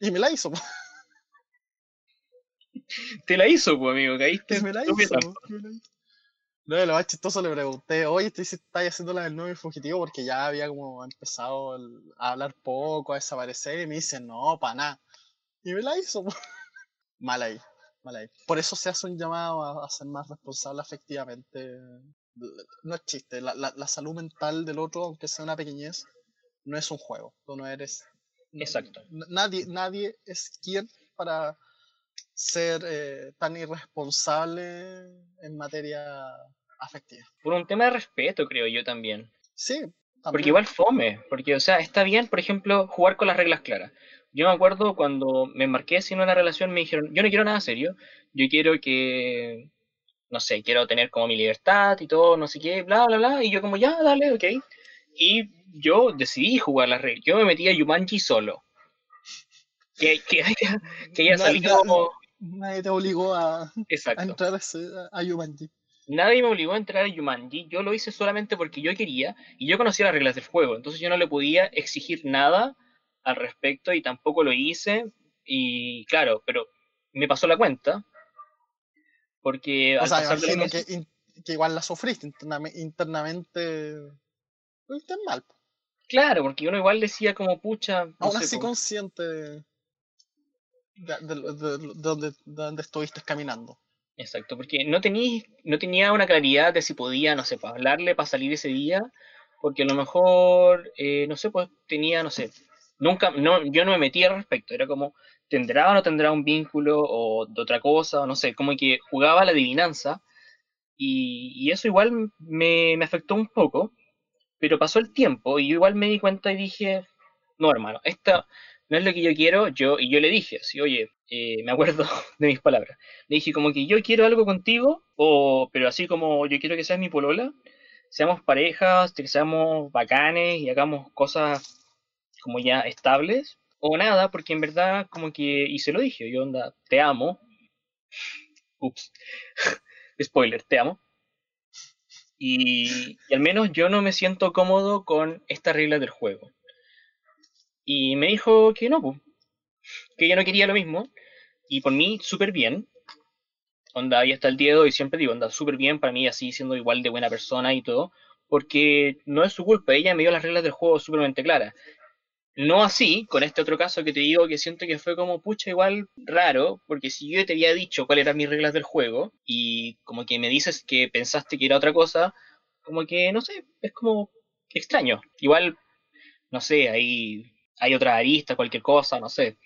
Y me la hizo. [laughs]
Te la hizo, pues, amigo, caíste.
Me la hizo, No, lo más chistoso le pregunté, oye, ¿estás haciendo la del novio fugitivo? Porque ya había como empezado a hablar poco, a desaparecer, y me dice, no, para nada. Y me la hizo, [laughs] mal ahí, mal ahí. Por eso se hace un llamado a, ser más responsable efectivamente. No es chiste, la, la, salud mental del otro, aunque sea una pequeñez, no es un juego. Tú no eres.
Exacto.
Nadie, nadie es quien para ser eh, tan irresponsable en materia afectiva.
Por un tema de respeto, creo yo también.
Sí.
Porque igual fome, porque, o sea, está bien, por ejemplo, jugar con las reglas claras. Yo me acuerdo cuando me embarqué sin una relación, me dijeron, yo no quiero nada serio, yo quiero que, no sé, quiero tener como mi libertad y todo, no sé qué, bla, bla, bla, y yo como, ya, dale, ok. Y yo decidí jugar las reglas, yo me metí a Yumanji solo. Que, que, haya, que haya salido como...
Nadie te obligó a,
Exacto.
a entrar a, a Yumanji.
Nadie me obligó a entrar a Yumanji, yo lo hice solamente porque yo quería y yo conocía las reglas del juego, entonces yo no le podía exigir nada al respecto y tampoco lo hice y claro, pero me pasó la cuenta porque
O
al
sea,
pasar de los
que, igual la sufriste intername- internamente. Lo hiciste mal.
claro, porque uno igual decía como pucha, no
Aún
sé,
así consciente de, de- de- de- de donde, de donde estuviste caminando.
exacto, porque no tenía no tenía una claridad de si podía, no sé, para hablarle para salir ese día, porque a lo mejor eh, no sé, pues tenía, no sé, nunca no yo no me metía al respecto, era como tendrá o no tendrá un vínculo o de otra cosa, o no sé, como que jugaba la adivinanza y, y eso igual me, me afectó un poco, pero pasó el tiempo y yo igual me di cuenta y dije, no hermano, esta no es lo que yo quiero, yo y yo le dije, así, oye, eh, me acuerdo [laughs] de mis palabras, le dije como que yo quiero algo contigo, o pero así como yo quiero que seas mi polola, seamos parejas, que seamos bacanes y hagamos cosas como ya estables, o nada, porque en verdad como que, y se lo dije, yo onda, te amo, [laughs] ups, [laughs] spoiler, te amo, y, y al menos yo no me siento cómodo con estas reglas del juego. Y me dijo que no, po, que ella no quería lo mismo, y por mí súper bien, onda, y hasta el día de hoy siempre digo, onda, súper bien para mí, así siendo igual de buena persona y todo, porque no es su culpa, ella me dio las reglas del juego súpermente claras. No así, con este otro caso que te digo que siento que fue como pucha igual raro, porque si yo te había dicho cuáles eran mis reglas del juego y como que me dices que pensaste que era otra cosa, como que no sé, es como extraño. Igual, no sé, hay, hay otra arista, cualquier cosa, no sé.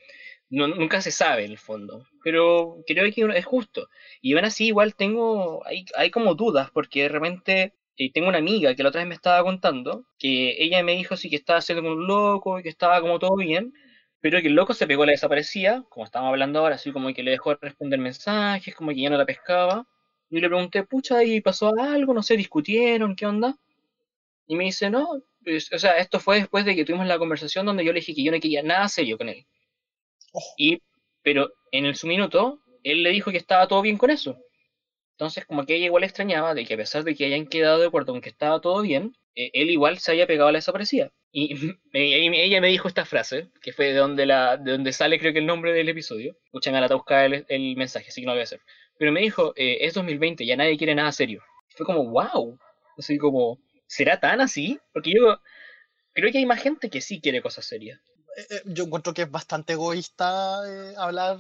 Nunca se sabe en el fondo, pero creo que es justo. Y aún así igual tengo, hay, hay como dudas, porque de repente eh, tengo una amiga que la otra vez me estaba contando que ella me dijo sí que estaba haciendo como un loco y que estaba como todo bien, pero que el loco se pegó a la desaparecía, como estábamos hablando ahora, así como que le dejó de responder mensajes, como que ya no la pescaba. Y le pregunté, pucha, ¿y pasó algo? No sé, discutieron, ¿qué onda? Y me dice, no, o sea, esto fue después de que tuvimos la conversación donde yo le dije que yo no quería nada serio con él.
Ojo.
Y, pero en el, su minuto, él le dijo que estaba todo bien con eso. Entonces, como que ella igual extrañaba de que a pesar de que hayan quedado de acuerdo con que estaba todo bien, eh, él igual se haya pegado a la desaparecida. Y [laughs] ella me dijo esta frase, que fue de donde, la, de donde sale creo que el nombre del episodio. Escuchan a la buscar el, el mensaje, así que no lo voy a hacer. Pero me dijo, eh, es 2020, ya nadie quiere nada serio. Fue como, wow. Así como, ¿será tan así? Porque yo creo que hay más gente que sí quiere cosas serias.
Eh, eh, yo encuentro que es bastante egoísta eh, hablar,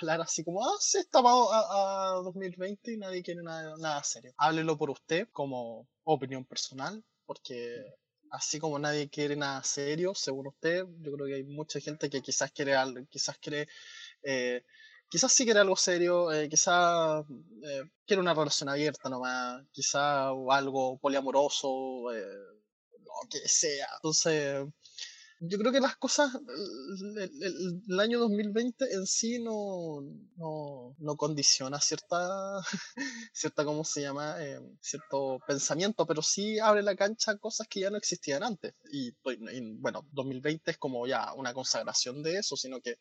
hablar así como, ah, sí, estamos a, a 2020 y nadie quiere nada, nada serio. Háblelo por usted como opinión personal, porque así como nadie quiere nada serio, según usted, yo creo que hay mucha gente que quizás quiere quizás quiere, quizás sí quiere algo serio, eh, quizás eh, quiere una relación abierta nomás, quizás algo poliamoroso, eh, lo que sea. Entonces, yo creo que las cosas, el año 2020 en sí no, no, no condiciona cierta, [laughs] cierta, ¿cómo se llama? Eh, cierto pensamiento, pero sí abre la cancha a cosas que ya no existían antes. Y, pues, y, bueno, 2020 es como ya una consagración de eso, sino que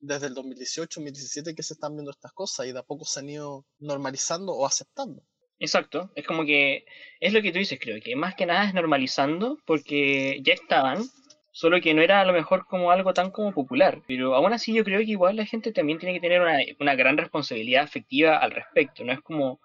desde el 2018, 2017 que se están viendo estas cosas y de a poco se han ido normalizando o aceptando.
Exacto, es como que es lo que tú dices, creo que más que nada es normalizando porque ya estaban, solo que no era a lo mejor como algo tan como popular, pero aún así yo creo que igual la gente también tiene que tener una, una gran responsabilidad afectiva al respecto, no es como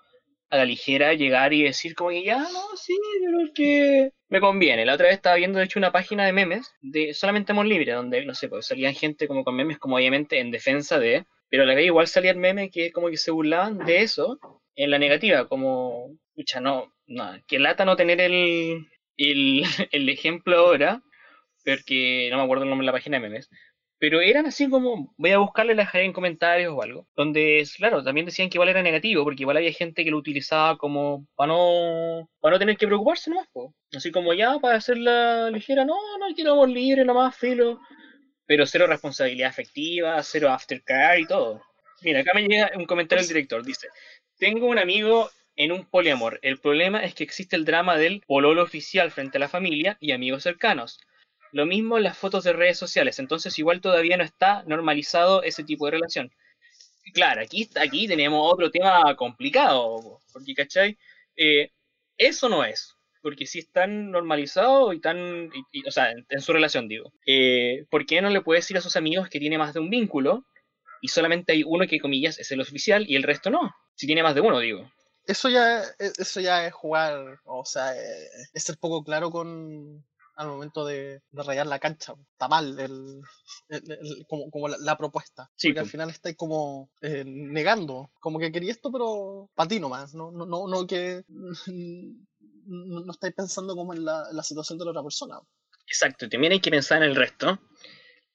a la ligera llegar y decir como que ya, no, sí, pero es que me conviene. La otra vez estaba viendo de hecho una página de memes de solamente Amor Libre, donde, no sé, pues salían gente como con memes como obviamente en defensa de, pero a la vez igual salían memes que como que se burlaban de eso en la negativa, como, pucha, no, no, que lata no tener el, el, [laughs] el ejemplo ahora, porque no me acuerdo el nombre de la página de memes, pero eran así como, voy a buscarle, la dejaré en comentarios o algo, donde, claro, también decían que igual era negativo, porque igual había gente que lo utilizaba como para no, para no tener que preocuparse nomás, po. así como ya, para hacerla ligera, no, no, quiero libre nomás, filo, pero cero responsabilidad afectiva, cero aftercare y todo. Mira, acá me llega un comentario del director, dice, tengo un amigo en un poliamor, el problema es que existe el drama del pololo oficial frente a la familia y amigos cercanos. Lo mismo las fotos de redes sociales, entonces igual todavía no está normalizado ese tipo de relación. Claro, aquí, aquí tenemos otro tema complicado, porque, ¿cachai? Eh, eso no es, porque si es tan normalizado y tan, o sea, en, su relación digo, eh, ¿por qué no le puede decir a sus amigos que tiene más de un vínculo y solamente hay uno que, comillas, es el oficial y el resto no? Si tiene más de uno, digo.
Eso ya, e, eso ya es jugar, o sea, eh, es ser poco claro con, al momento de, rayar la cancha. Está mal el, como, la, propuesta. Sí, porque al final estáis como eh, negando, como que quería esto, pero para ti nomás, no, no, no, no que no, estáis pensando como en la, situación de la otra persona.
Exacto, también hay que pensar en el resto.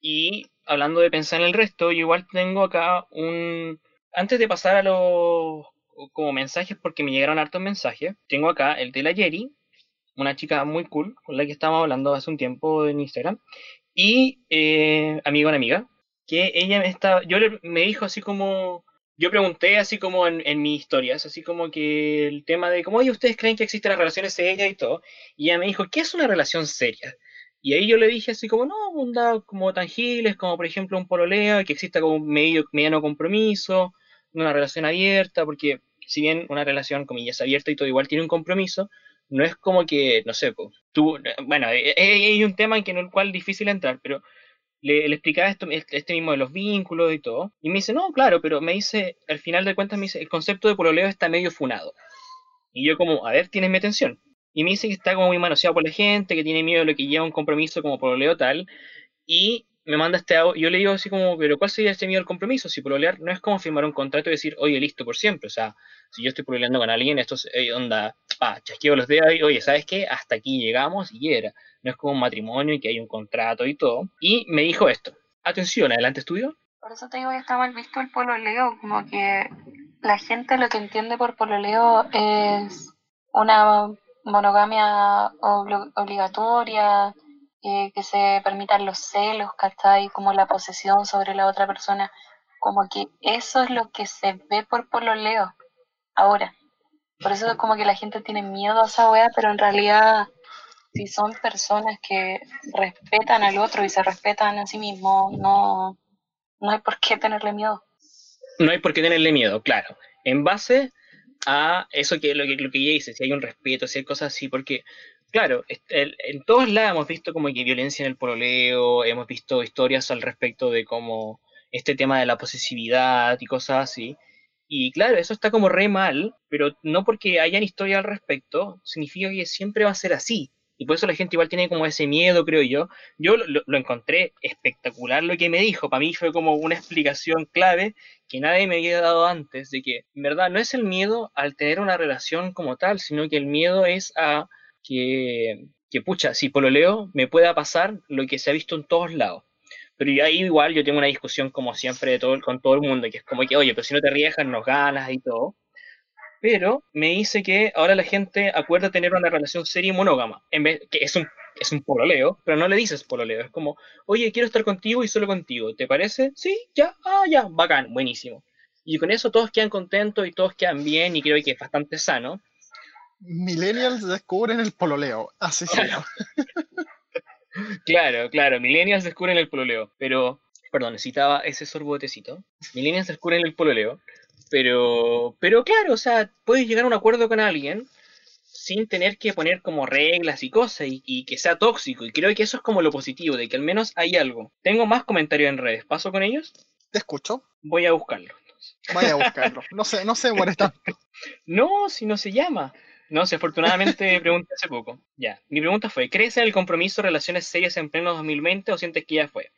Y hablando de pensar en el resto, yo igual tengo acá un... Antes de pasar a los como mensajes, porque me llegaron hartos mensajes, tengo acá el de la Jerry, una chica muy cool con la que estábamos hablando hace un tiempo en Instagram, y eh, amigo en amiga, que ella me estaba, yo le, me dijo así como, yo pregunté así como en, en mis historias, así como que el tema de cómo, oye, ¿ustedes creen que existen las relaciones serias y todo? Y ella me dijo, ¿qué es una relación seria? Y ahí yo le dije así como, no, onda como tangibles, como por ejemplo un pololeo, que exista como un medio, mediano compromiso, una relación abierta, porque si bien una relación, comillas, abierta y todo igual tiene un compromiso, no es como que, no sé, pues, tú, bueno, eh, eh, hay un tema en, el cual es difícil entrar, pero le, le, explicaba esto, este mismo de los vínculos y todo, y me dice, no, claro, pero me dice, al final de cuentas me dice, el concepto de pololeo está medio funado. Y yo como, a ver, tienes mi atención. Y me dice que está como muy manoseado por la gente, que tiene miedo de lo que lleva un compromiso como pololeo tal, y me manda este audio, yo le digo así como, pero ¿cuál sería este miedo al compromiso? Si pololear no es como firmar un contrato y decir, oye, listo por siempre, o sea, si yo estoy pololeando con alguien, esto es, onda, pa, chasqueo los dedos y, oye, ¿sabes qué? Hasta aquí llegamos y era. No es como un matrimonio y que hay un contrato y todo. Y me dijo esto, atención, adelante estudio.
Por eso te digo que está mal visto el pololeo, como que la gente lo que entiende por pololeo es una monogamia obligatoria, eh, que se permitan los celos, ¿cachai? Como la posesión sobre la otra persona. Como que eso es lo que se ve por pololeo ahora. Por eso es como que la gente tiene miedo a esa wea, pero en realidad si son personas que respetan al otro y se respetan a sí mismos, no, no hay por qué tenerle miedo.
No hay por qué tenerle miedo, claro. En base a eso que lo que, lo que ya dice, si hay un respeto, si hay cosas así, porque Claro, en todos lados hemos visto como que violencia en el pololeo, hemos visto historias al respecto de cómo este tema de la posesividad y cosas así. Y claro, eso está como re mal, pero no porque hayan historia al respecto, significa que siempre va a ser así. Y por eso la gente igual tiene como ese miedo, creo yo. Yo lo, lo encontré espectacular lo que me dijo. Para mí fue como una explicación clave que nadie me había dado antes, de que en verdad no es el miedo al tener una relación como tal, sino que el miedo es a que, que pucha, si pololeo me pueda pasar lo que se ha visto en todos lados. Pero ahí igual yo tengo una discusión como siempre de todo, con todo el mundo, que es como que, oye, pero si no te arriesgas, nos ganas y todo. Pero me dice que ahora la gente acuerda tener una relación seria y monógama, en vez que es un, es un pololeo, pero no le dices pololeo, es como, oye, quiero estar contigo y solo contigo, ¿te parece? Sí, ya, ah, ya, bacán, buenísimo. Y con eso todos quedan contentos y todos quedan bien y creo que es bastante sano
millennials descubren el pololeo. Así se llama. [laughs]
claro, claro, millennials descubren el pololeo. Pero, perdón, necesitaba ese sorbotecito. Millennials descubren el pololeo. Pero, pero claro, o sea, puedes llegar a un acuerdo con alguien sin tener que poner como reglas y cosas y, que sea tóxico. Y creo que eso es como lo positivo, de que al menos hay algo. Tengo más comentarios en redes. ¿Paso con ellos?
Te escucho.
Voy a buscarlo.
Vaya a buscarlo. No sé, no sé, muere [laughs] tanto.
no, si no se llama. No, si afortunadamente pregunté hace poco. Ya. Mi pregunta fue: ¿crees en el compromiso de relaciones serias en pleno 2020 o sientes que ya fue?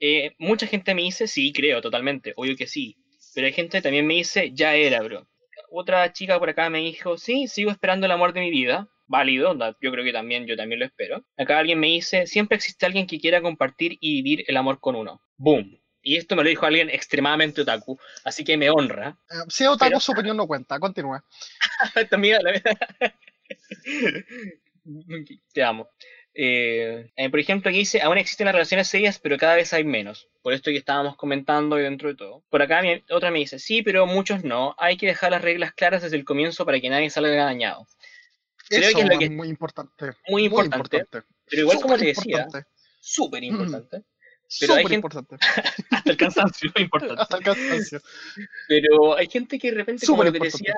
Eh, mucha gente me dice: sí, creo, totalmente. Obvio que sí. Pero hay gente que también me dice: ya era, bro. Otra chica por acá me dijo: sí, sigo esperando el amor de mi vida. válido, yo creo que también, yo también lo espero. Acá alguien me dice, siempre existe alguien que quiera compartir y vivir el amor con uno. Boom. Y esto me lo dijo alguien extremadamente otaku, así que me honra.
Eh, si es otaku,
Pero-
su opinión no cuenta. Continúa. [laughs]
Te amo. Eh, eh, por ejemplo, aquí dice, aún existen las relaciones serias, pero cada vez hay menos. Por esto que estábamos comentando y dentro de todo. Por acá mi- otra me dice, sí, pero muchos no. Hay que dejar las reglas claras desde el comienzo para que nadie salga dañado. Creo
Eso
que es lo
es
que-
muy importante.
Muy importante. Pero igual como te decía, súper importante. Pero hay gente-
Superimportante. [laughs]
Hasta el cansancio, importante.
Hasta el cansancio.
Pero hay gente que de repente, como
Súper
decía,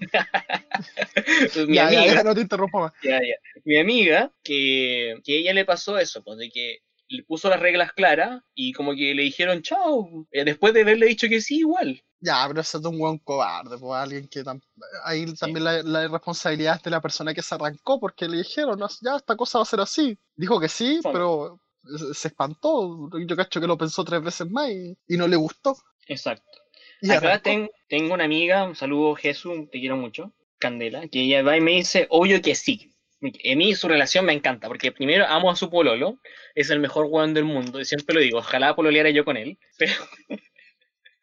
[laughs] mi
Ya,
amiga,
ya, no te interrumpo más.
Ya, ya. Mi amiga, que, que ella le pasó eso, pues de que le puso las reglas claras y como que le dijeron chao, eh, después de haberle dicho que sí, igual.
Ya, pero eso es de un buen cobarde, pues alguien que tam- ahí también la, la responsabilidad es de la persona que se arrancó porque le dijeron, "No, ya esta cosa va a ser así. Dijo que sí, pero se- espantó. Yo cacho que lo pensó tres veces más y, y no le gustó.
Exacto.
Y
Acá ten- tengo una amiga, un saludo Jesús, te quiero mucho, Candela, que ella va y me dice, obvio que sí. A mí su relación me encanta, porque primero amo a su pololo, es el mejor weón del mundo, y siempre lo digo, ojalá pololeara yo con él, [laughs] pero...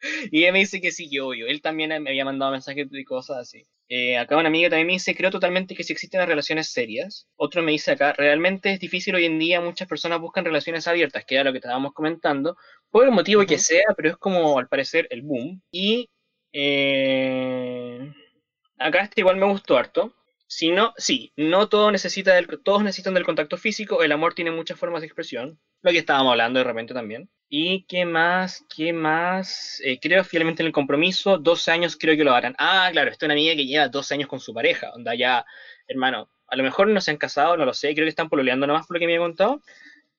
[laughs] y ella me dice que sí, que obvio, él también me había mandado mensajes y cosas así. Eh, acá una amiga también me dice, creo totalmente que si existen las relaciones serias. Otro me dice acá, realmente es difícil hoy en día, muchas personas buscan relaciones abiertas, que era lo que estábamos comentando, por el motivo que sea, pero es como al parecer el boom. Y eh, acá este igual me gustó harto. Si no, sí, no todo necesita del, todos necesitan del contacto físico, el amor tiene muchas formas de expresión, lo que estábamos hablando de repente también. ¿Y qué más? ¿Qué más? Eh, creo fielmente en el compromiso, 12 años creo que lo harán. Ah, claro, esta es una amiga que lleva 12 años con su pareja, onda ya, hermano, a lo mejor no se han casado, no lo sé, creo que están pololeando nomás por lo que me ha contado,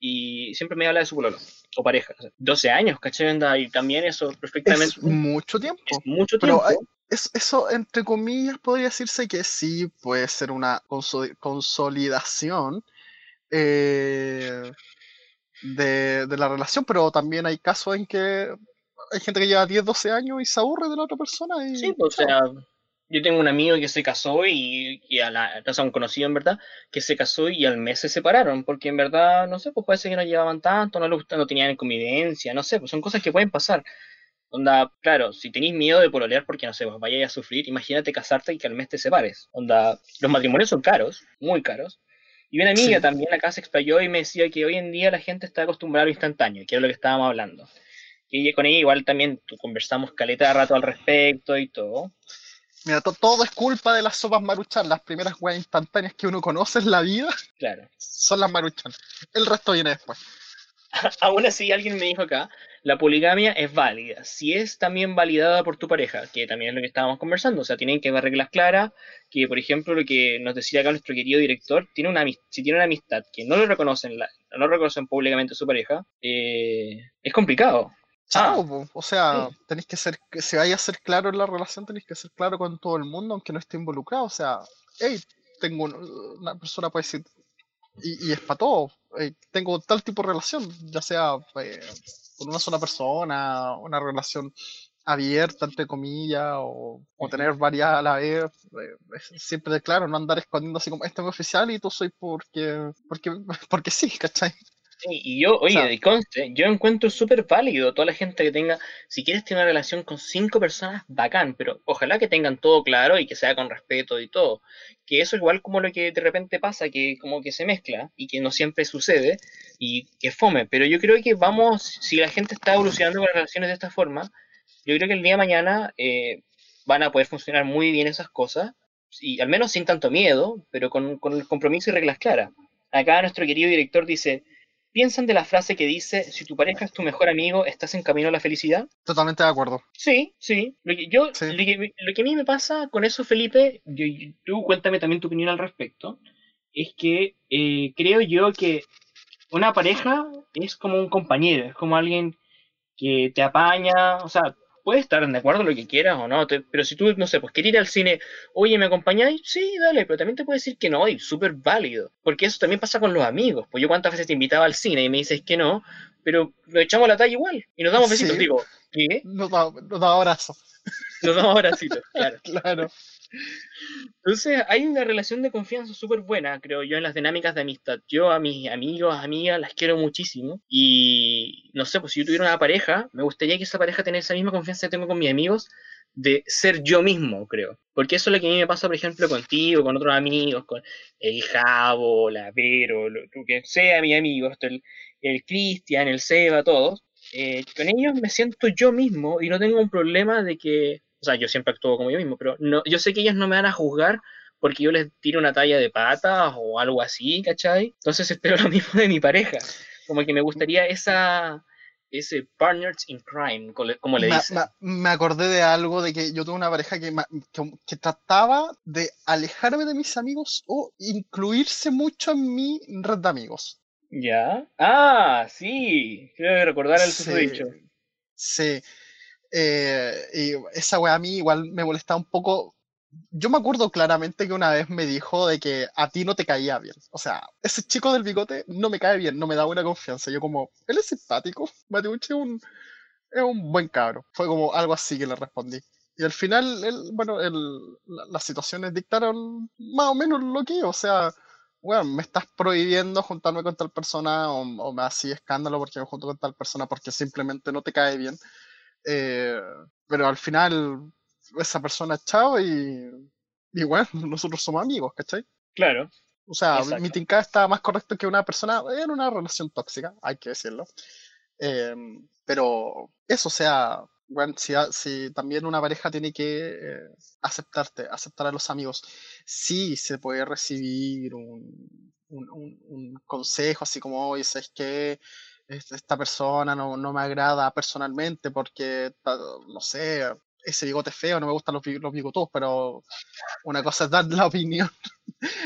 y siempre me habla de su pololo, o pareja. o sea, 12 años, ¿cachai? Y también eso perfectamente
Es mucho tiempo.
es mucho
Pero
tiempo.
hay- Es, eso, entre comillas, podría decirse que sí puede ser una conso- consolidación eh, de, de la relación, pero también hay casos en que hay gente que lleva 10, 12 años y se aburre de la otra persona y
Sí, pues, o sea, yo tengo un amigo que se casó y, y a la, o sea, un conocido en verdad, que se casó y al mes se separaron, porque en verdad, no sé, pues parece que no llevaban tanto, no le gusta, no tenían convivencia, no sé, pues son cosas que pueden pasar. Onda, claro, si tenéis miedo de pololear porque no sé, pues vayáis a sufrir, imagínate casarte y que al mes te separes. Onda, los matrimonios son caros, muy caros. Y una amiga
Sí.
también acá se explayó y me decía que hoy en día la gente está acostumbrada a lo instantáneo, que es lo que estábamos hablando. Y con ella igual también conversamos caleta de rato al respecto y todo.
Mira, to- todo es culpa de las sopas maruchan. Las primeras weas instantáneas que uno conoce en la vida
Claro.
son las maruchan. El resto viene después. [laughs]
Aún así, alguien me dijo acá, la poligamia es válida, si es también validada por tu pareja, que también es lo que estábamos conversando, o sea, tienen que haber reglas claras, que por ejemplo lo que nos decía acá nuestro querido director, tiene una si tiene una amistad que no lo reconocen, la- no lo reconocen públicamente su pareja, eh, es complicado.
Chao,
Ah,
po. o sea,
sí.
tenéis que ser, si vaya a ser claro en la relación, tenéis que ser claro con todo el mundo, aunque no esté involucrado. O sea, hey, tengo un- una persona puede decir, y, y es para todo, hey, tengo tal tipo de relación, ya sea eh, con una sola persona, una relación abierta, entre comillas, o, o tener varias a la vez, eh, siempre de claro, no andar escondiendo así como, este es mi oficial y tú soy porque, porque, [laughs] porque sí, ¿cachai?
Sí, y yo, oye,
sea-
conste, yo encuentro súper válido toda la gente que tenga, si quieres tener una relación con cinco personas, bacán, pero ojalá que tengan todo claro y que sea con respeto y todo. Que eso igual como lo que de repente pasa, que como que se mezcla y que no siempre sucede y que fome, pero yo creo que vamos, si la gente está evolucionando con las relaciones de esta forma, yo creo que el día de mañana eh, van a poder funcionar muy bien esas cosas, y al menos sin tanto miedo, pero con, con el compromiso y reglas claras. Acá nuestro querido director dice, ¿piensan de la frase que dice, si tu pareja es tu mejor amigo, estás en camino a la felicidad?
Totalmente de acuerdo.
Sí, sí. Lo que, yo,
Sí.
Lo, que, lo que a mí me pasa con eso, Felipe, yo- yo- tú cuéntame también tu opinión al respecto, es que eh, creo yo que una pareja es como un compañero, es como alguien que te apaña, o sea, puedes estar de acuerdo lo que quieras o no, te- pero si tú, no sé, pues quieres ir al cine, oye, ¿me acompañáis? Sí, dale, pero también te puedo decir que no, y súper válido, porque eso también pasa con los amigos, pues yo cuántas veces te invitaba al cine y me dices que no, pero nos echamos la talla igual, y nos damos besitos,
Sí.
digo, ¿qué?
Nos da, nos da abrazo.
Nos damos abracitos, claro. [laughs]
Claro.
Entonces, hay una relación de confianza súper buena, creo yo, en las dinámicas de amistad. Yo a mis amigos, amigas, las quiero muchísimo. Y no sé, pues si yo tuviera una pareja, me gustaría que esa pareja tenga esa misma confianza que tengo con mis amigos de ser yo mismo, creo. Porque eso es lo que a mí me pasa, por ejemplo, contigo, con otros amigos, con el Javo, la Vero, lo, que sea mi amigo, el, el Cristian, el Seba, todos. Eh, con ellos me siento yo mismo y no tengo un problema de que o sea, yo siempre actúo como yo mismo, pero no, yo sé que ellos no me van a juzgar porque yo les tiro una talla de patas o algo así, ¿cachai? Entonces [laughs] espero lo mismo de mi pareja. Como que me gustaría esa, ese partners in crime, como le dicen.
Me, acordé de algo, de que yo tuve una pareja que, que, trataba de alejarme de mis amigos o incluirse mucho en mi red de amigos.
¿Ya? Ah, sí, quiero recordar el sí.
Sí, eh, y esa weá a mí igual me molestaba un poco. Yo me acuerdo claramente que una vez me dijo de que a ti no te caía bien. O sea, ese chico del bigote no me cae bien, no me da buena confianza. Yo como, él es simpático, Mateuche es un, es un buen cabro. Fue como algo así que le respondí. Y al final, él, bueno, el, las situaciones dictaron más o menos lo que, o sea, bueno, me estás prohibiendo juntarme con tal persona o, o me hacía escándalo porque me junto con tal persona porque simplemente no te cae bien. Eh, pero al final, esa persona chao y, y bueno, [laughs] nosotros somos amigos, ¿cachai?
Claro.
O sea, mi tincada está más correcto que una persona en una relación tóxica, hay que decirlo. Eh, pero eso, o sea, bueno, si, si, también una pareja tiene que eh, aceptarte, aceptar a los amigos, sí se puede recibir un, un, un, un consejo así como, oye, ¿sabes qué? Esta persona no, no, me agrada personalmente porque, no sé, ese bigote feo, no me gustan los, los bigotos, pero una cosa es dar la [laughs] opinión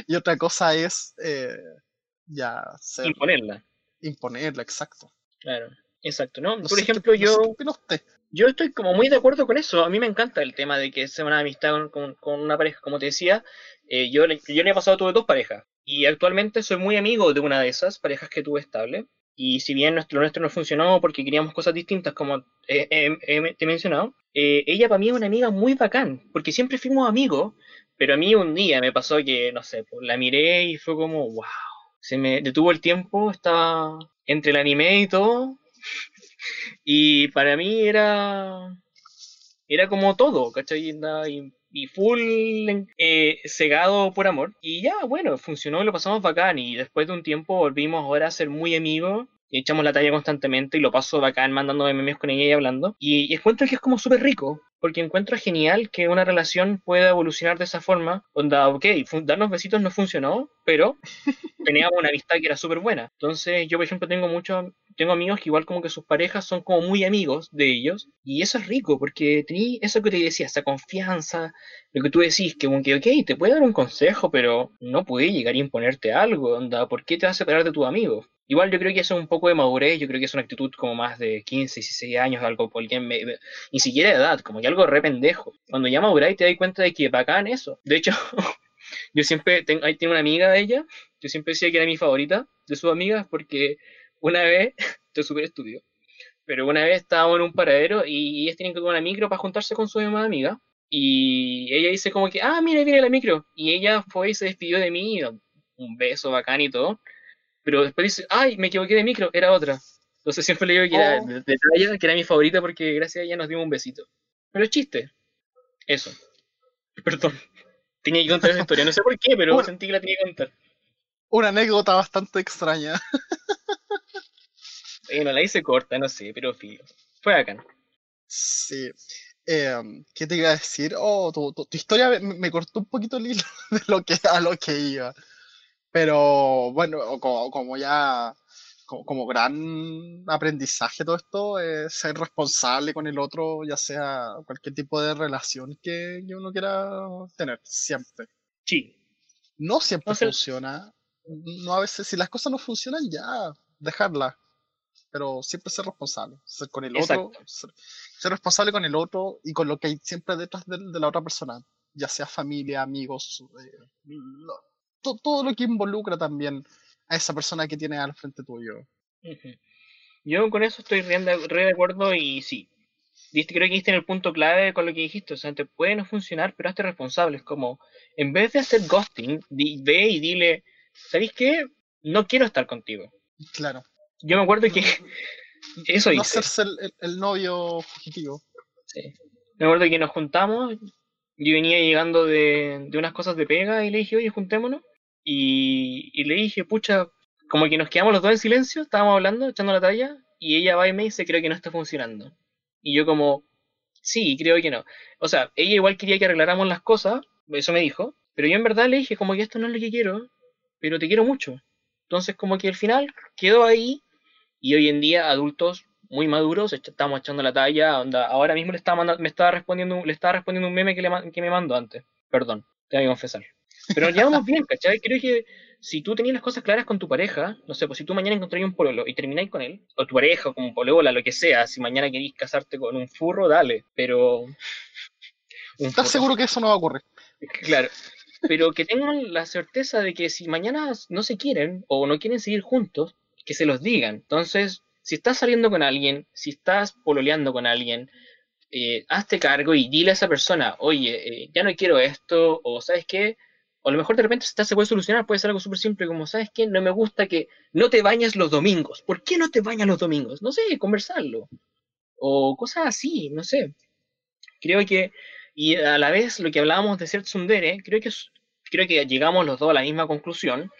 y otra cosa es eh, ya
imponerla.
Imponerla, exacto.
Claro, exacto, ¿no? Por ejemplo, yo... Yo estoy como muy de acuerdo con eso. A mí me encanta el tema de que sea una amistad con, con una pareja, como te decía. Eh, yo, yo le he pasado, tuve dos parejas. Y actualmente soy muy amigo de una de esas parejas que tuve estable. Y si bien nuestro, nuestro no funcionó porque queríamos cosas distintas, como te he mencionado, eh, ella para mí es una amiga muy bacán, porque siempre fuimos amigos, pero a mí un día me pasó que, no sé, pues, la miré y fue como, wow, se me detuvo el tiempo, estaba entre el anime y todo, [laughs] y para mí era, era como todo, ¿cachai? Y, y full eh, cegado por amor. Y ya, bueno, funcionó, lo pasamos bacán. Y después de un tiempo volvimos ahora a ser muy amigos. Y echamos la talla constantemente y lo paso bacán mandándome memes con ella y hablando. Y, y encuentro que es como súper rico, porque encuentro genial que una relación pueda evolucionar de esa forma. Onda, ok, darnos besitos no funcionó, pero [laughs] teníamos una amistad que era súper buena. Entonces, yo, por ejemplo, tengo muchos tengo amigos que igual como que sus parejas son como muy amigos de ellos y eso es rico porque tení eso que te decía, esa confianza, lo que tú decís, que que, ok, te puede dar un consejo, pero no puede llegar a imponerte algo, onda, ¿por qué te vas a separar de tu amigo? Igual yo creo que eso es un poco de madurez, yo creo que es una actitud como más de 15, 16 años, algo por alguien, ni siquiera de edad, como que algo re pendejo. Cuando ya maduráis te das cuenta de que bacán eso. De hecho, [laughs] yo siempre, tengo, ahí tengo una amiga de ella, yo siempre decía que era mi favorita de sus amigas porque una vez, [laughs] esto es súper estúpido, pero una vez estábamos en un paradero y ellas tienen que tomar una micro para juntarse con su misma amiga. Y ella dice como que, ah, mira, viene la micro. Y ella fue y se despidió de mí, un beso bacán y todo. Pero después dice, ay, me equivoqué de micro, era otra. Entonces siempre le digo que era oh. de, de que era mi favorita porque gracias a ella nos dimos un besito. Pero es chiste. Eso. [laughs] Perdón. Tenía que contar esa historia. No sé por qué, pero [laughs] sentí que la tenía que contar.
Una anécdota bastante extraña. [laughs]
Bueno, la hice corta, no sé, pero fío. Fue acá.
Sí. Eh, ¿Qué te iba a decir? Oh, tu, tu, historia me, cortó un poquito el hilo de lo que, a lo que iba. Pero bueno, como, como ya, como, como, gran aprendizaje todo esto, es ser responsable con el otro, ya sea cualquier tipo de relación que, que uno quiera tener, siempre.
Sí.
No siempre funciona. No a veces, si las cosas no funcionan, ya, dejarlas pero siempre ser responsable, ser con el otro, ser, responsable con el otro y con lo que hay siempre detrás de, la otra persona, ya sea familia, amigos, eh, todo lo que involucra también a esa persona que tiene al frente tuyo.
Yo con eso estoy re, de acuerdo y sí, creo que diste en el punto clave con lo que dijiste. O sea, te puede no funcionar, pero hazte responsable. Es como, en vez de hacer ghosting, di- ve y dile, ¿sabéis qué? No quiero estar contigo.
Claro.
Yo me acuerdo que [laughs] eso
No
hice.
hacerse el, el- el novio fugitivo.
Sí. Me acuerdo que nos juntamos. Yo venía llegando de, de unas cosas de pega y le dije, oye, juntémonos. Y, le dije, pucha, como que nos quedamos los dos en silencio, estábamos hablando, echando la talla. Y ella va y me dice, creo que no está funcionando. Y yo como, sí, creo que no. O sea, ella igual quería que arregláramos las cosas, eso me dijo. Pero yo en verdad le dije, como que esto no es lo que quiero, pero te quiero mucho. Entonces como que al final quedó ahí. Y hoy en día adultos muy maduros, estamos echando la talla, ahora mismo le estaba me estaba respondiendo, le estaba respondiendo un meme que, le, que me mandó antes. Perdón, tengo que confesar. Pero nos llevamos bien, ¿cachai? Creo que si tú tenías las cosas claras con tu pareja, no sé, pues si tú mañana encontráis un pololo y termináis con él, o tu pareja, o como polola, lo que sea, si mañana queréis casarte con un furro, dale, pero... Un
¿Estás
furro.
seguro que eso no va a ocurrir?
Claro. Pero que tengan la certeza de que si mañana no se quieren o no quieren seguir juntos, que se los digan. Entonces, si estás saliendo con alguien, si estás pololeando con alguien, eh, hazte cargo y dile a esa persona, oye, eh, ya no quiero esto, o sabes qué, o a lo mejor de repente se se puede solucionar, puede ser algo súper simple, como, ¿sabes qué? No me gusta que no te bañas los domingos. ¿Por qué no te bañas los domingos? No sé, conversarlo. O cosas así, no sé. Creo que, y a la vez lo que hablábamos de ser tsundere, creo que, creo que llegamos los dos a la misma conclusión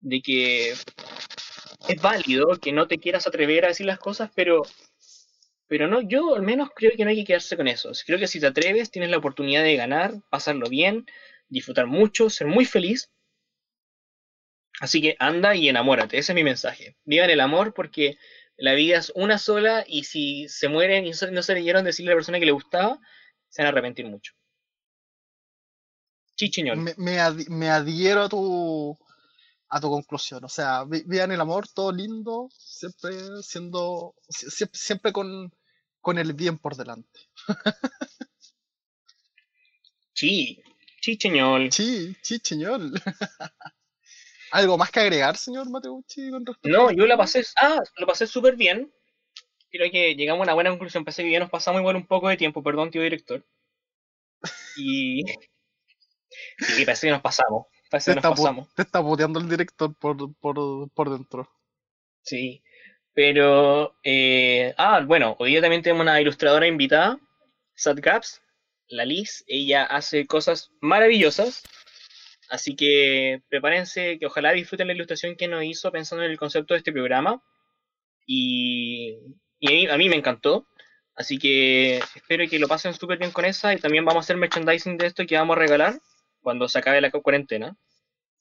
de que es válido que no te quieras atrever a decir las cosas, pero, pero no, yo al menos creo que no hay que quedarse con eso. Creo que si te atreves, tienes la oportunidad de ganar, pasarlo bien, disfrutar mucho, ser muy feliz. Así que anda y enamórate, ese es mi mensaje. Vivan el amor porque la vida es una sola y si se mueren y no se- leyeron decirle a la persona que le gustaba, se van a arrepentir mucho. Chichiñol.
Me, me, adhiero a tu a tu conclusión. O sea, vivan el amor, todo lindo, siempre siendo, sie- siempre, siempre con, con el bien por delante. [laughs]
Sí, chichiñol.
Sí, señor. [laughs] ¿Algo más que agregar, señor Mateucci, con respecto
No,
a
yo la pasé, ah, lo pasé súper bien. Creo que llegamos a una buena conclusión. Pensé que ya nos pasamos igual un poco de tiempo, perdón, tío director. Y. [laughs] Sí, parece que nos pasamos. Parece que nos pasamos.
te está puteando el director por, por, por dentro.
Sí. Pero. eh, ah, bueno, hoy día también tenemos una ilustradora invitada, Sad Gaps, la Liz. Ella hace cosas maravillosas. Así que prepárense, que ojalá disfruten la ilustración que nos hizo pensando en el concepto de este programa. Y, y a, mí, a mí me encantó. Así que espero que lo pasen súper bien con esa. Y también vamos a hacer merchandising de esto que vamos a regalar cuando se acabe la cuarentena.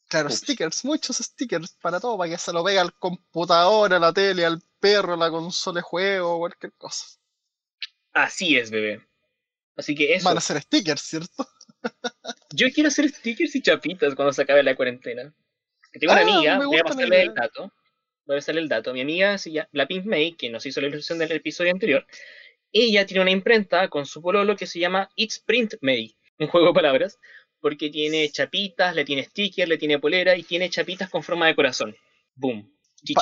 Claro,
Ups.
stickers, muchos stickers para todo, para que se lo pegue al computador, a la tele, al perro, a la consola de juego, cualquier cosa.
Así es, bebé. Así que eso.
Van a ser stickers, ¿cierto? [laughs]
Yo quiero hacer stickers y chapitas cuando se acabe la cuarentena. Tengo una
Ah,
amiga, voy a pasarle el dato. Voy a pasarle el dato. Mi amiga, la Pink May, que nos hizo la ilustración del episodio anterior, ella tiene una imprenta con su pololo que se llama It's Print May, un juego de palabras, porque tiene chapitas, le tiene stickers, le tiene polera y tiene chapitas con forma de corazón. Boom.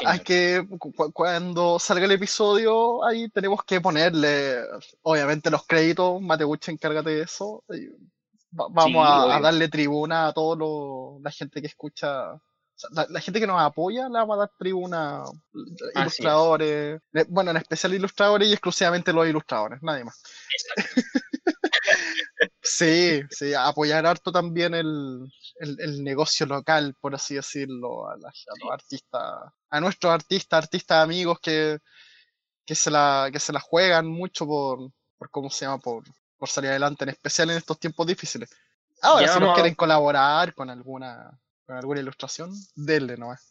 Hay que, cu- cu- cuando salga el episodio, ahí tenemos que ponerle, obviamente, los créditos. Mateucci, encárgate de eso. va- vamos
Sí,
a, darle tribuna a toda la gente que escucha. o sea, la, la gente que nos apoya, le vamos a dar tribuna.
es.
Ilustradores. eh, Bueno, en especial ilustradores y exclusivamente los ilustradores, nadie más.
Exacto. [laughs]
Sí, sí, apoyar harto también el, el, el negocio local, por así decirlo, a, la- a los artistas, a nuestros artistas, artistas amigos que, que se la, que se la juegan mucho por, por cómo se llama, por, por salir adelante, en especial en estos tiempos difíciles. Ahora,
Ya
si nos quieren colaborar con alguna, con alguna ilustración, denle nomás.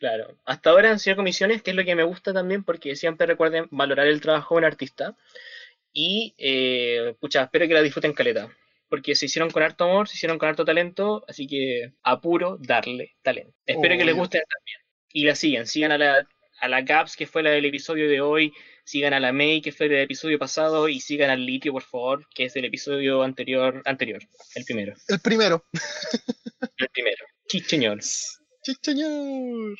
Claro, hasta ahora han sido comisiones, que es lo que me gusta también, porque siempre recuerden valorar el trabajo de un artista. Y, eh, pucha, espero que la disfruten caleta. Porque se hicieron con harto amor, se hicieron con harto talento, así que apuro darle talento. Espero que les guste también. Y la sigan, sigan a la, a la Gaps, que fue la del episodio de hoy, sigan a la May, que fue del episodio pasado, y sigan al Litio, por favor, que es del episodio anterior, anterior, el primero,
El primero.
el primero. Chicheñol.
Sí, señor.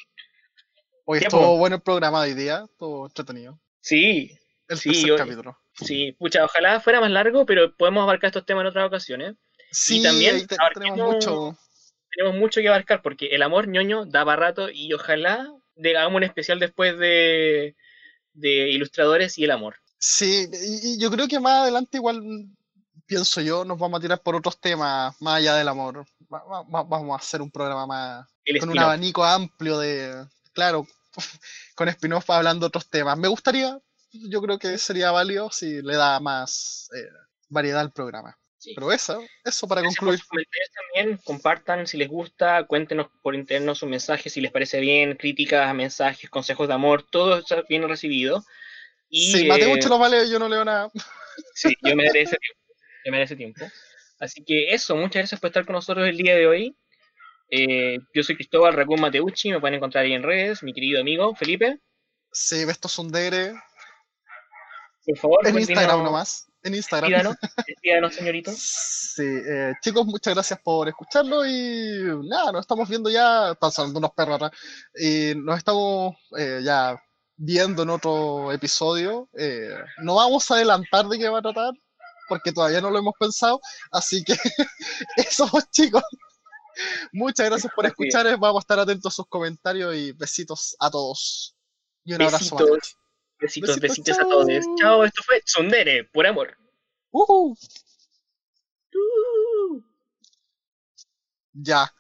Hoy estuvo bueno el programa de hoy día, estuvo entretenido.
Sí,
El
Sí,
tercer capítulo.
Sí, pucha, ojalá fuera más largo, pero podemos abarcar estos temas en otras ocasiones.
Sí,
también
te-
abarquemos-
tenemos mucho.
Tenemos mucho que abarcar porque el amor ñoño da para rato y ojalá hagamos un especial después de, de ilustradores y el amor.
Sí, y, y yo creo que más adelante igual, mm, pienso yo, nos vamos a tirar por otros temas más allá del amor. Va- va- va- vamos a hacer un programa más
El
con un abanico amplio de, claro, [laughs] con spin-off hablando de otros temas. Me gustaría, yo creo que sería válido si le da más eh, variedad al programa.
Sí.
Pero eso, eso para
Gracias
concluir.
también, compartan si les gusta, cuéntenos por interno sus mensajes, si les parece bien, críticas, mensajes, consejos de amor, todo está bien recibido. Y,
Sí, Mateo
eh,
mucho lo vale, yo no leo nada.
Sí, yo me daré ese tiempo. Yo me daré ese tiempo. Así que eso, muchas gracias por estar con nosotros el día de hoy. Eh, yo soy Cristóbal Racún Mateucci, me pueden encontrar ahí en redes, mi querido amigo Felipe.
Sí, Besto Sundere,
Por favor,
en Instagram nomás. En Instagram.
Despídanos, [laughs] señorito.
Sí, eh, chicos, muchas gracias por escucharlo y nada, nos estamos viendo ya, están sonando unos perros atrás, y nos estamos eh, ya viendo en otro episodio. eh, no vamos a adelantar de qué va a tratar, porque todavía no lo hemos pensado, así que [laughs] eso chicos. Muchas gracias por escuchar, vamos a estar atentos a sus comentarios y besitos a todos. Y un abrazo más.
Besitos. Besitos, a todos. Chao, esto fue Tsundere, por amor. Uh.
ya.